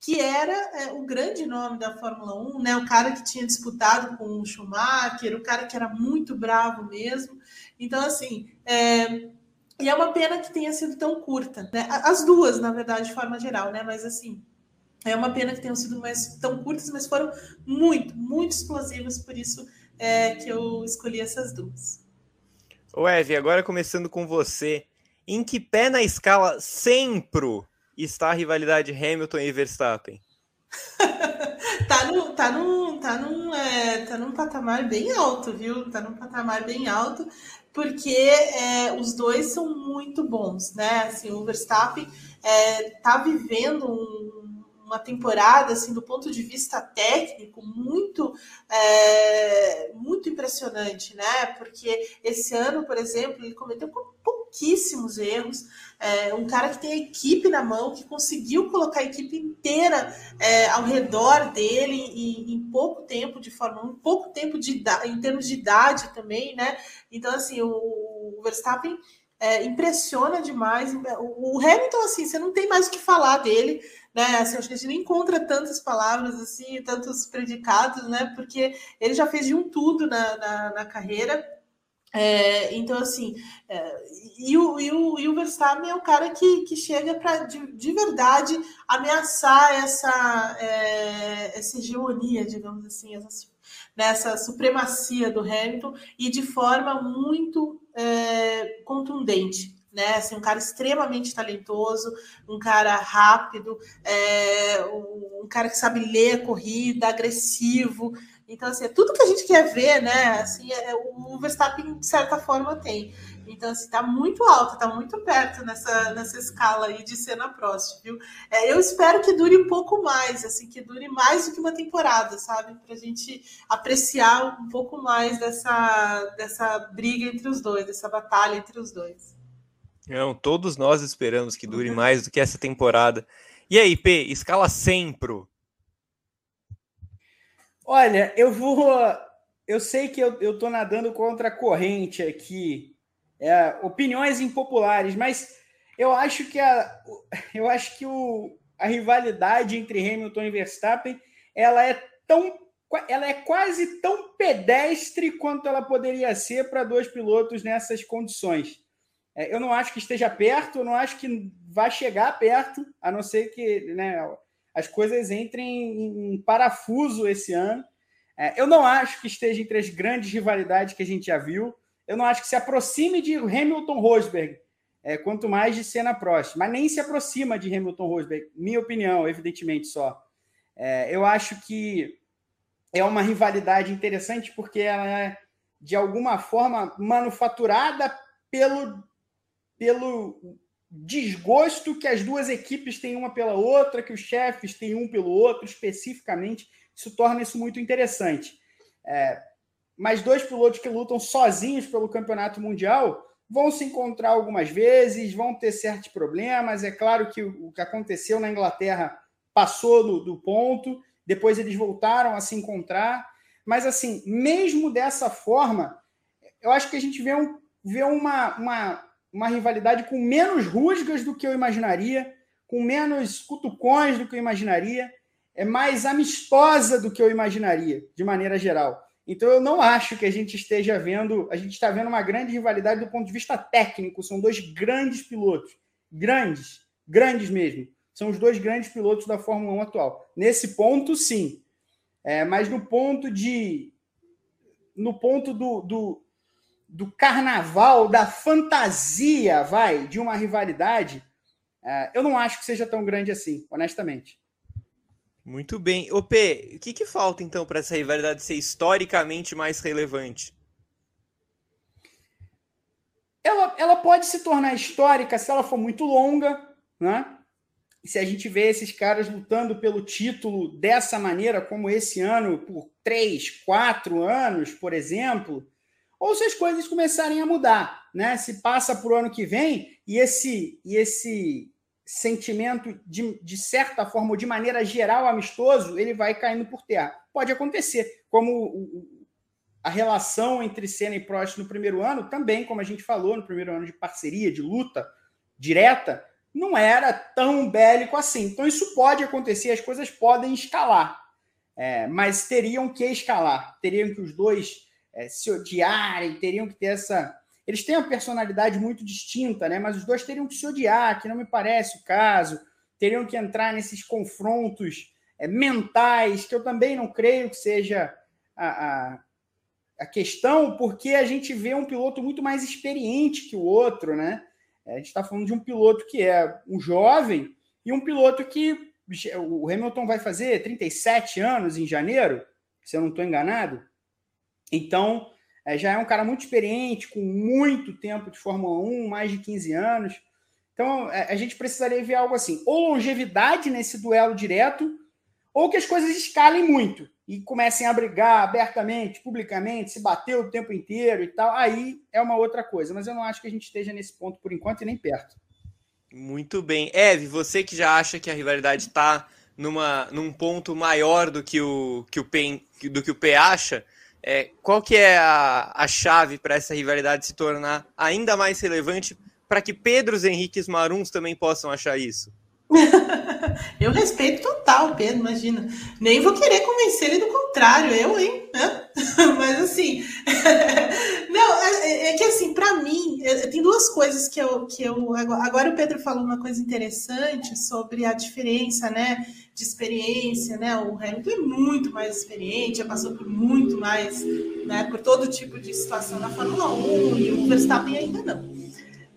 que era é, o grande nome da Fórmula 1, né? O cara que tinha disputado com o Schumacher, o cara que era muito bravo mesmo. Então, assim, é, e é uma pena que tenha sido tão curta, né? As duas, na verdade, de forma geral, né? Mas assim, É uma pena que tenham sido mais tão curtas, mas foram muito, muito explosivas, por isso é que eu escolhi essas duas. O Eve, agora começando com você. Em que pé na escala sempre está a rivalidade Hamilton e Verstappen? [LAUGHS] tá, no, tá, no, tá, num, é, tá num patamar bem alto, viu? Tá num patamar bem alto, porque é, os dois são muito bons, né? Assim, o Verstappen é, tá vivendo um uma temporada, assim, do ponto de vista técnico, muito, é, muito impressionante, né? Porque esse ano, por exemplo, ele cometeu pouquíssimos erros. É, um cara que tem a equipe na mão, que conseguiu colocar a equipe inteira é, ao redor dele em, em, pouco tempo de Fórmula 1, pouco tempo de em termos de idade também, né? Então, assim, o, o Verstappen é, impressiona demais. O, o Hamilton, assim, você não tem mais o que falar dele né? Assim, acho que a gente não encontra tantas palavras assim, tantos predicados, né? Porque ele já fez de um tudo na, na, na carreira. É, então, assim, é, e, o, e, o, e o Verstappen é o cara que, que chega para de, de verdade ameaçar essa, é, essa hegemonia, digamos assim, essa, nessa supremacia do Hamilton e de forma muito é, contundente né? Assim, um cara extremamente talentoso, um cara rápido, é, um cara que sabe ler a corrida, agressivo. Então, assim, é tudo que a gente quer ver, né? Assim, é, o Verstappen, de certa forma, tem. Então, assim, tá muito alto, tá muito perto nessa, nessa escala aí de cena próxima, viu? É, eu espero que dure um pouco mais, assim, que dure mais do que uma temporada, sabe? Pra gente apreciar um pouco mais dessa, dessa briga entre os dois, dessa batalha entre os dois. Não, todos nós esperamos que dure mais do que essa temporada. E aí, P, escala sempre. Olha, eu vou. Eu sei que eu, eu tô nadando contra a corrente aqui. É, opiniões impopulares, mas eu acho que a, eu acho que o, a rivalidade entre Hamilton e Verstappen ela é tão ela é quase tão pedestre quanto ela poderia ser para dois pilotos nessas condições. É, eu não acho que esteja perto, eu não acho que vai chegar perto, a não ser que né, as coisas entrem em parafuso esse ano. É, eu não acho que esteja entre as grandes rivalidades que a gente já viu. Eu não acho que se aproxime de Hamilton Rosberg, é, quanto mais de Senna Prost, mas nem se aproxima de Hamilton Rosberg, minha opinião, evidentemente só. É, eu acho que é uma rivalidade interessante porque ela é, de alguma forma, manufaturada pelo pelo desgosto que as duas equipes têm uma pela outra, que os chefes têm um pelo outro, especificamente. Isso torna isso muito interessante. É, mas dois pilotos que lutam sozinhos pelo campeonato mundial vão se encontrar algumas vezes, vão ter certos problemas. É claro que o que aconteceu na Inglaterra passou do, do ponto, depois eles voltaram a se encontrar. Mas, assim, mesmo dessa forma, eu acho que a gente vê, um, vê uma, uma, uma rivalidade com menos rusgas do que eu imaginaria, com menos cutucões do que eu imaginaria, é mais amistosa do que eu imaginaria, de maneira geral. Então eu não acho que a gente esteja vendo, a gente está vendo uma grande rivalidade do ponto de vista técnico. São dois grandes pilotos, grandes, grandes mesmo. São os dois grandes pilotos da Fórmula 1 atual. Nesse ponto, sim. É, mas no ponto de, no ponto do, do, do carnaval, da fantasia, vai, de uma rivalidade, é, eu não acho que seja tão grande assim, honestamente. Muito bem. Ô P, o que, que falta então para essa rivalidade ser historicamente mais relevante? Ela, ela pode se tornar histórica se ela for muito longa, né? Se a gente vê esses caras lutando pelo título dessa maneira, como esse ano, por três, quatro anos, por exemplo, ou se as coisas começarem a mudar, né? Se passa para o ano que vem e esse, e esse sentimento, de, de certa forma, ou de maneira geral, amistoso, ele vai caindo por terra. Pode acontecer, como o, a relação entre Senna e Prost no primeiro ano, também, como a gente falou, no primeiro ano de parceria, de luta direta, não era tão bélico assim. Então, isso pode acontecer, as coisas podem escalar. É, mas teriam que escalar, teriam que os dois é, se odiarem, teriam que ter essa. Eles têm uma personalidade muito distinta, né? Mas os dois teriam que se odiar, que não me parece o caso. teriam que entrar nesses confrontos é, mentais, que eu também não creio que seja a, a, a, questão, porque a gente vê um piloto muito mais experiente que o outro, né? É, a gente está falando de um piloto que é um jovem e um piloto que o Hamilton vai fazer 37 anos em janeiro, se eu não estou enganado. Então, é, já é um cara muito experiente, com muito tempo de Fórmula 1, mais de 15 anos. Então, é, a gente precisaria ver algo assim, ou longevidade nesse duelo direto, ou que as coisas escalem muito e comecem a brigar abertamente, publicamente, se bater o tempo inteiro e tal. Aí é uma outra coisa, mas eu não acho que a gente esteja nesse ponto por enquanto e nem perto. Muito bem. Eve, você que já acha que a rivalidade está numa, num ponto maior do que o, que o, PEN, do que o P acha, é, qual que é a, a chave para essa rivalidade se tornar ainda mais relevante para que Pedros Henriques Maruns também possam achar isso? [LAUGHS] eu respeito total Pedro, imagina. Nem vou querer convencer ele do contrário, eu, hein? [LAUGHS] Mas assim, [LAUGHS] não, é, é, é, que assim, para mim, é, tem duas coisas que eu, que eu. Agora o Pedro falou uma coisa interessante sobre a diferença, né? De experiência, né? O Hamilton é muito mais experiente, já passou por muito mais, né? Por todo tipo de situação na Fórmula 1 e o Verstappen ainda não.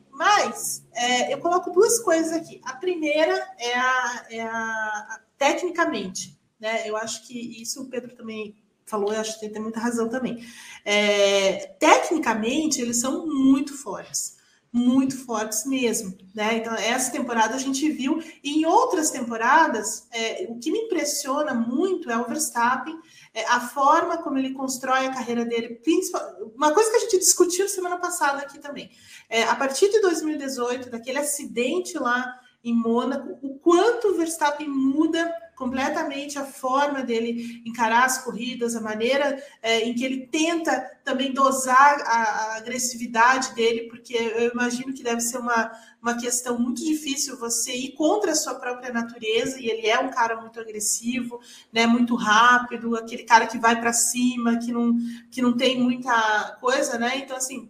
Mas é, eu coloco duas coisas aqui. A primeira é a, é a, a, tecnicamente, né? Eu acho que isso o Pedro também falou, eu acho que tem muita razão também. É, tecnicamente, eles são muito fortes muito fortes mesmo, né? Então essa temporada a gente viu e em outras temporadas é, o que me impressiona muito é o Verstappen, é, a forma como ele constrói a carreira dele, uma coisa que a gente discutiu semana passada aqui também, é, a partir de 2018 daquele acidente lá em Mônaco, o quanto o Verstappen muda completamente a forma dele encarar as corridas, a maneira é, em que ele tenta também dosar a, a, agressividade dele, porque eu imagino que deve ser uma, uma questão muito difícil você ir contra a sua própria natureza, e ele é um cara muito agressivo, né, muito rápido, aquele cara que vai para cima, que não, que não tem muita coisa, né? Então, assim,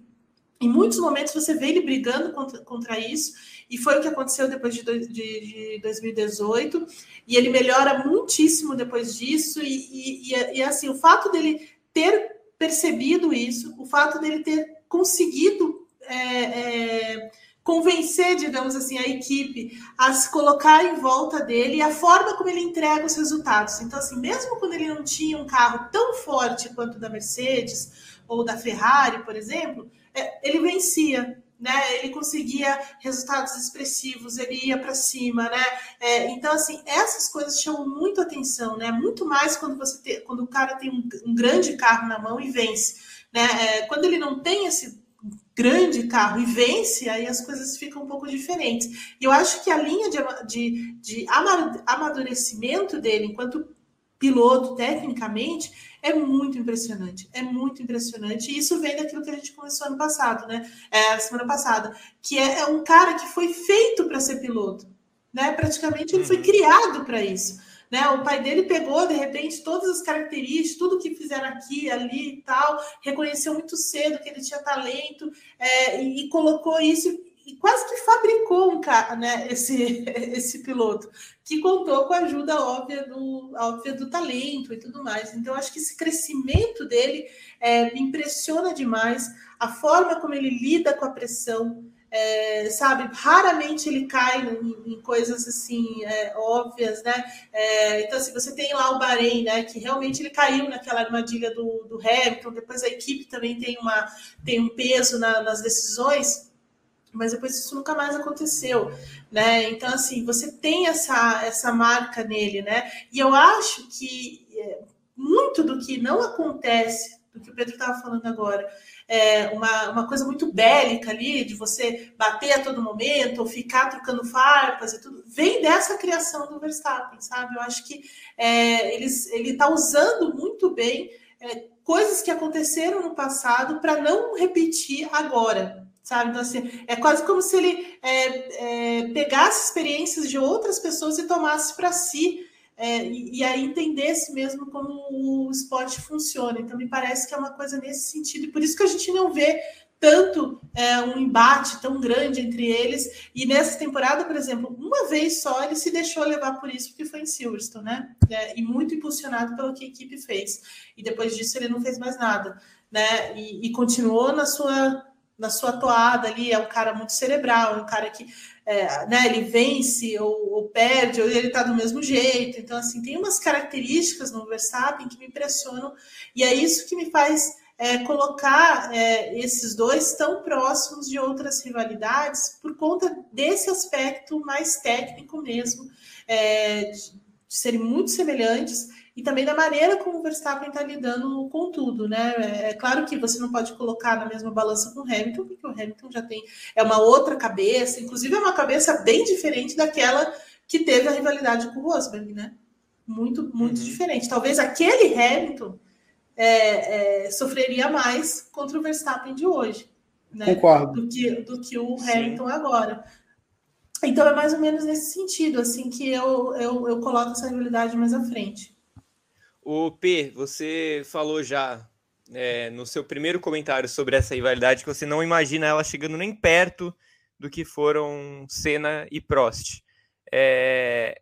em muitos momentos você vê ele brigando contra, contra isso, e foi o que aconteceu depois de, de, de 2018, e ele melhora muitíssimo depois disso, e, e, e, assim, o fato dele ter percebido isso, o fato dele ter conseguido é, é, convencer, digamos assim, a equipe a se colocar em volta dele e a forma como ele entrega os resultados. Então, assim, mesmo quando ele não tinha um carro tão forte quanto o da Mercedes ou da Ferrari, por exemplo, é, ele vencia né? Ele conseguia resultados expressivos, ele ia para cima, né? É, então, assim, essas coisas chamam muito atenção, né? Muito mais quando você quando o cara tem um, um grande carro na mão e vence, né? É, quando ele não tem esse grande carro e vence, aí as coisas ficam um pouco diferentes. E eu acho que a linha de, de, de amadurecimento dele enquanto piloto, tecnicamente, é muito impressionante. É muito impressionante. E isso vem daquilo que a gente começou ano passado, né? É, semana passada. Que é, é um cara que foi feito para ser piloto. Né? Praticamente ele foi uhum. criado para isso. Né? O pai dele pegou, de repente, todas as características, tudo que fizeram aqui, ali e tal, reconheceu muito cedo que ele tinha talento é, e, e colocou isso e quase que fabricou um cara, né, esse, [LAUGHS] esse piloto, que contou com a ajuda óbvia do, óbvia do talento e tudo mais. Então, acho que esse crescimento dele é, me impressiona demais, a forma como ele lida com a pressão, é, sabe, raramente ele cai em, em coisas assim é, óbvias, né? É, então, assim, você tem lá o Bahrein, né? Que realmente ele caiu naquela armadilha do, do Hamilton, depois a equipe também tem, uma, tem um peso na, nas decisões mas depois isso nunca mais aconteceu, né? Então assim, você tem essa essa marca nele, né? E eu acho que é, muito do que não acontece, do que o Pedro estava falando agora, é uma, uma coisa muito bélica ali, de você bater a todo momento, ou ficar trocando farpas e tudo, vem dessa criação do Verstappen, sabe? Eu acho que é, eles, ele está usando muito bem é, coisas que aconteceram no passado para não repetir agora, sabe? Então, assim, é quase como se ele é, é, pegasse experiências de outras pessoas e tomasse para si, é, e, e, aí entendesse mesmo como o esporte funciona. Então, me parece que é uma coisa nesse sentido, e por isso que a gente não vê tanto é, um embate tão grande entre eles. E nessa temporada, por exemplo, uma vez só ele se deixou levar por isso, porque foi em Silverstone, né? É, e muito impulsionado pelo que a equipe fez. E depois disso ele não fez mais nada, né? E, e continuou na sua na sua toada ali, é um cara muito cerebral, um cara que é, né, ele vence ou, ou, perde, ou ele tá do mesmo jeito. Então, assim, tem umas características no Verstappen que me impressionam, e é isso que me faz é, colocar é, esses dois tão próximos de outras rivalidades por conta desse aspecto mais técnico mesmo, é, de, de serem muito semelhantes e também da maneira como o Verstappen está lidando com tudo, né? É, é claro que você não pode colocar na mesma balança com o Hamilton, porque o Hamilton já tem é uma outra cabeça, inclusive é uma cabeça bem diferente daquela que teve a rivalidade com o Rosberg, né? Muito, muito uhum. diferente. Talvez aquele Hamilton é, é, sofreria mais contra o Verstappen de hoje, né? Concordo. Do que, do que o Hamilton Sim. agora. Então é mais ou menos nesse sentido, assim, que eu, eu, eu coloco essa rivalidade mais à frente. O P, você falou já é, no seu primeiro comentário sobre essa rivalidade que você não imagina ela chegando nem perto do que foram Senna e Prost. É,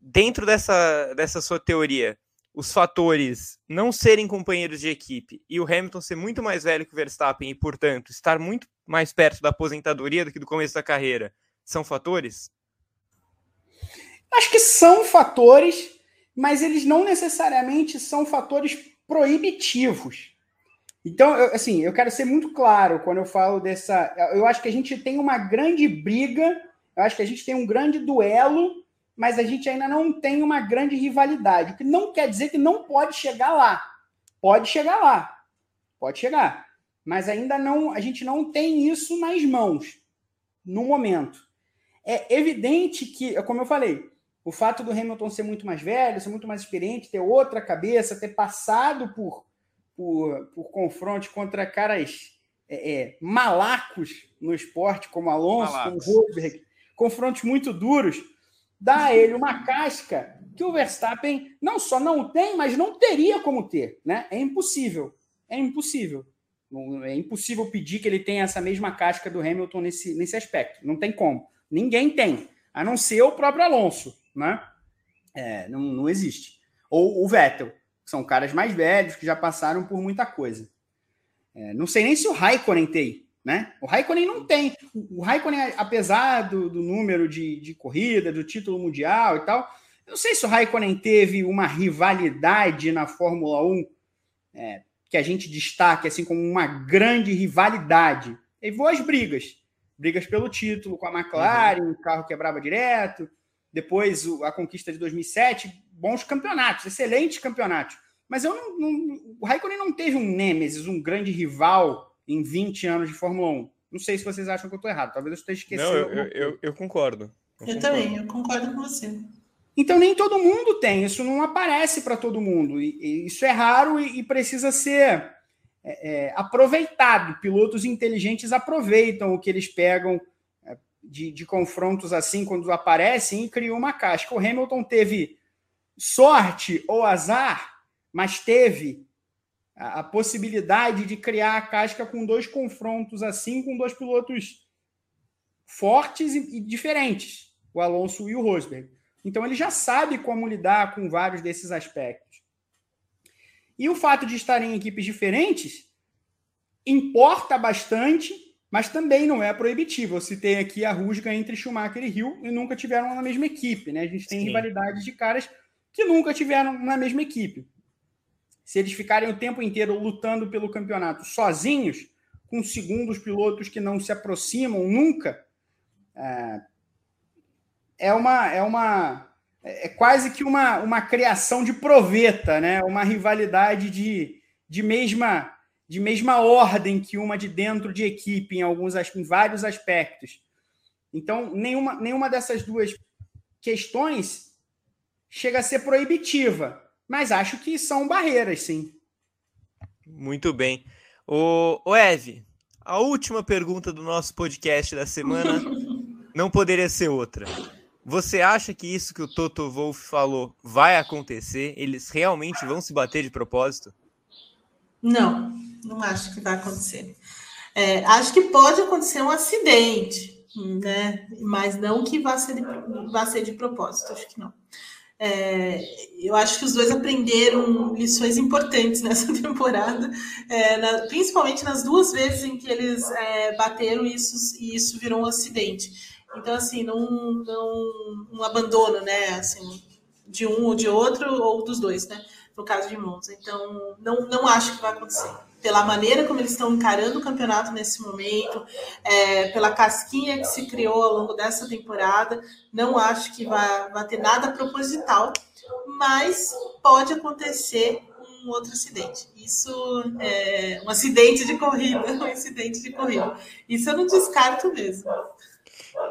dentro dessa, dessa sua teoria, os fatores não serem companheiros de equipe e o Hamilton ser muito mais velho que o Verstappen e, portanto, estar muito mais perto da aposentadoria do que do começo da carreira, são fatores? Acho que são fatores, mas eles não necessariamente são fatores proibitivos. Então, eu, assim, eu quero ser muito claro quando eu falo dessa. Eu acho que a gente tem uma grande briga, eu acho que a gente tem um grande duelo, mas a gente ainda não tem uma grande rivalidade. O que não quer dizer que não pode chegar lá. Pode chegar lá. Pode chegar. Mas ainda não, a gente não tem isso nas mãos no momento. É evidente que, como eu falei, o fato do Hamilton ser muito mais velho, ser muito mais experiente, ter outra cabeça, ter passado por, por, por confrontos contra caras é, é, malacos no esporte, como Alonso, malacos. como Rosberg, confrontos muito duros, dá a ele uma casca que o Verstappen não só não tem, mas não teria como ter. Né? É impossível. É impossível. É impossível pedir que ele tenha essa mesma casca do Hamilton nesse, nesse aspecto. Não tem como. Ninguém tem, a não ser o próprio Alonso né? É, não, não existe. Ou o Vettel, que são caras mais velhos que já passaram por muita coisa. É, não sei nem se o Raikkonen tem, né? O Raikkonen não tem. O Raikkonen, apesar do, do número de, de corrida, do título mundial e tal, eu não sei se o Raikkonen teve uma rivalidade na Fórmula 1 é, que a gente destaque assim como uma grande rivalidade. Ele voou as brigas. Brigas pelo título com a McLaren, uhum. o carro quebrava direto, depois a conquista de 2007, bons campeonatos, excelentes campeonatos. Mas eu não, não, o Raikkonen não teve um Nemesis, um grande rival em 20 anos de Fórmula 1. Não sei se vocês acham que eu estou errado, talvez eu esteja esquecendo. Não, eu, eu, eu concordo. Eu, eu concordo. também, eu concordo com você. Então nem todo mundo tem, isso não aparece para todo mundo. E, e, isso é raro e, e precisa ser é, é, aproveitado. Pilotos inteligentes aproveitam o que eles pegam de, de confrontos assim, quando aparecem, e criou uma casca. O Hamilton teve sorte ou azar, mas teve a, a, possibilidade de criar a casca com dois confrontos assim, com dois pilotos fortes e, e diferentes, o Alonso e o Rosberg. Então ele já sabe como lidar com vários desses aspectos. E o fato de estarem em equipes diferentes importa bastante mas também não é proibitivo. Eu citei aqui a rusga entre Schumacher e Hill e nunca tiveram na mesma equipe. Né? A gente tem Sim. rivalidades de caras que nunca tiveram na mesma equipe. Se eles ficarem o tempo inteiro lutando pelo campeonato sozinhos, com segundos pilotos que não se aproximam nunca, é, é uma é uma é quase que uma, uma criação de proveta, né? Uma rivalidade de, de mesma de mesma ordem que uma de dentro de equipe em alguns em vários aspectos. Então, nenhuma, nenhuma dessas duas questões chega a ser proibitiva, mas acho que são barreiras, sim. Muito bem. O, o Eve, a última pergunta do nosso podcast da semana [LAUGHS] não poderia ser outra. Você acha que isso que o Toto Wolff falou vai acontecer? Eles realmente vão se bater de propósito? Não, não acho que vai acontecer. É, acho que pode acontecer um acidente, né? Mas não que vá ser de, vá ser de propósito, acho que não. É, eu acho que os dois aprenderam lições importantes [LAUGHS] nessa temporada, é, na, principalmente nas duas vezes em que eles é, bateram isso e isso virou um acidente. Então, assim, não, não um abandono, né? Assim, de um ou de outro, ou dos dois, né? No caso de Monza. Então, não, não acho que vai acontecer pela maneira como eles estão encarando o campeonato nesse momento, é, pela casquinha que se criou ao longo dessa temporada, não acho que vai, vai ter nada proposital, mas pode acontecer um outro acidente. Isso é um acidente de corrida, [LAUGHS] um incidente de corrida. Isso eu não descarto mesmo.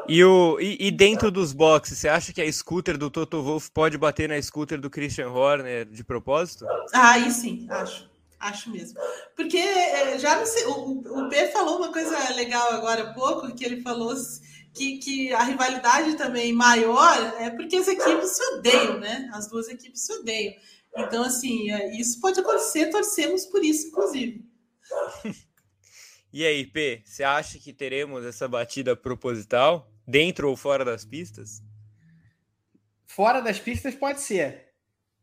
E, o, e, e, dentro dos boxes, você acha que a scooter do Toto Wolff pode bater na scooter do Christian Horner de propósito? Ah, aí sim, acho. Acho mesmo. Porque é, já não sei, o, o P falou uma coisa legal agora há pouco, que ele falou que, que a rivalidade também maior é porque as equipes se odeiam, né? As duas equipes se odeiam. Então, assim, é, isso pode acontecer, torcemos por isso, inclusive. [LAUGHS] E aí, P, você acha que teremos essa batida proposital, dentro ou fora das pistas? Fora das pistas pode ser.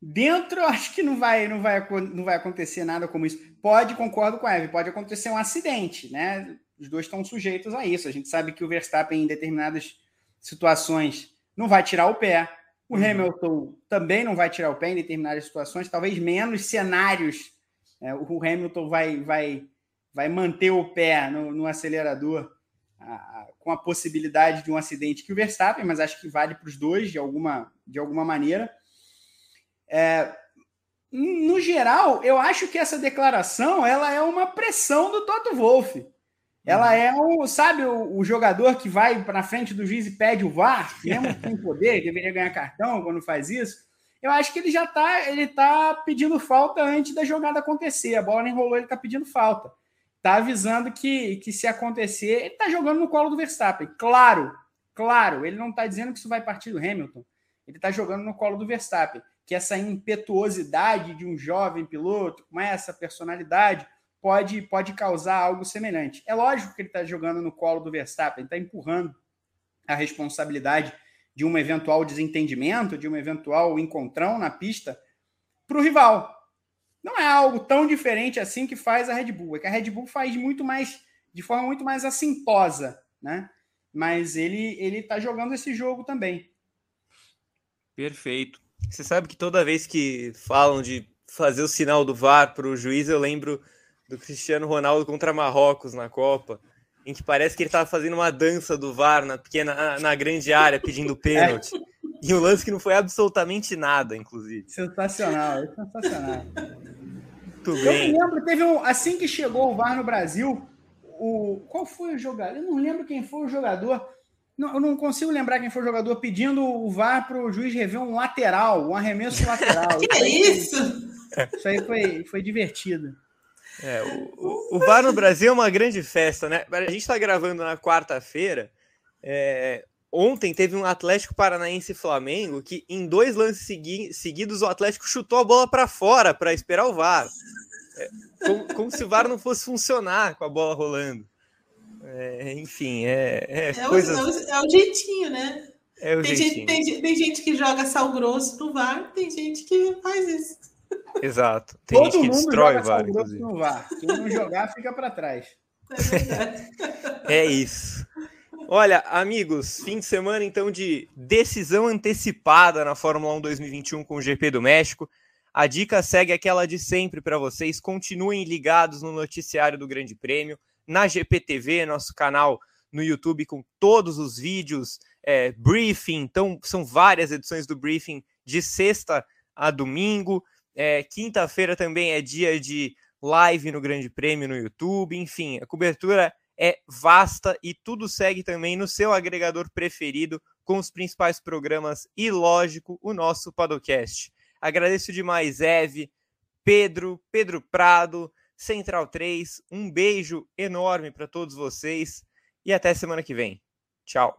Dentro, acho que não vai, não vai, não vai acontecer nada como isso. Pode, concordo com a Eve, pode acontecer um acidente, né? Os dois estão sujeitos a isso. A gente sabe que o Verstappen, em determinadas situações, não vai tirar o pé. O uhum. Hamilton também não vai tirar o pé em determinadas situações, talvez menos cenários. É, o Hamilton vai, vai, vai manter o pé no, no acelerador a, a, com a possibilidade de um acidente que o Verstappen, mas acho que vale para os dois de alguma, de alguma maneira. É, no geral, eu acho que essa declaração ela é uma pressão do Toto Wolff. Ela é o, sabe, o, o jogador que vai para frente do juiz e pede o VAR, mesmo sem poder, [LAUGHS] deveria ganhar cartão quando faz isso. Eu acho que ele já está ele tá pedindo falta antes da jogada acontecer. A bola nem rolou, ele está pedindo falta. Está avisando que, que se acontecer, ele está jogando no colo do Verstappen. Claro, claro, ele não está dizendo que isso vai partir do Hamilton. Ele está jogando no colo do Verstappen que essa impetuosidade de um jovem piloto, com essa personalidade, pode, pode causar algo semelhante. É lógico que ele está jogando no colo do Verstappen, está empurrando a responsabilidade de um eventual desentendimento, de um eventual encontrão na pista para o rival. Não é algo tão diferente assim que faz a Red Bull. É que a Red Bull faz muito mais, de forma muito mais assintosa, né? Mas ele ele está jogando esse jogo também. Perfeito. Você sabe que toda vez que falam de fazer o sinal do VAR para o juiz, eu lembro do Cristiano Ronaldo contra Marrocos na Copa, em que parece que ele estava fazendo uma dança do VAR na pequena, na grande área, pedindo [LAUGHS] pênalti. É. E um lance que não foi absolutamente nada, inclusive. Sensacional, é sensacional. Muito bem. Eu me lembro, teve um. Assim que chegou o VAR no Brasil, o. Qual foi o jogador? Eu não lembro quem foi o jogador não, eu não consigo lembrar quem foi o jogador pedindo o VAR para o juiz rever um lateral, um arremesso lateral. [LAUGHS] que é isso? Isso aí foi, foi divertido. É, o, o, o VAR no Brasil é uma grande festa, né? A gente está gravando na quarta-feira. É, ontem teve um Atlético Paranaense Flamengo que, em dois lances segui seguidos, o Atlético chutou a bola para fora para esperar o VAR. É, como, como se o VAR não fosse funcionar com a bola rolando. É, enfim, é. É, é, coisas... o, é, o, é, o, jeitinho, né? É o tem, jeitinho. Gente, tem, tem, gente que joga sal grosso no VAR, tem gente que faz isso. Exato. Tem Todo gente que destrói o VAR. No VAR. Quem não jogar fica para trás. É, é isso. Olha, amigos, fim de semana então de decisão antecipada na Fórmula 1 2021 com o GP do México. A dica segue aquela de sempre para vocês. Continuem ligados no noticiário do Grande Prêmio na GPTV, nosso canal no YouTube com todos os vídeos, é, briefing. Então, são várias edições do briefing de sexta a domingo. É, Quinta-feira também é dia de live no Grande Prêmio no YouTube. Enfim, a cobertura é vasta e tudo segue também no seu agregador preferido com os principais programas e, lógico, o nosso podcast. Agradeço demais, Eve, Pedro, Pedro Prado, Central 3. Um beijo enorme para todos vocês e até semana que vem. Tchau.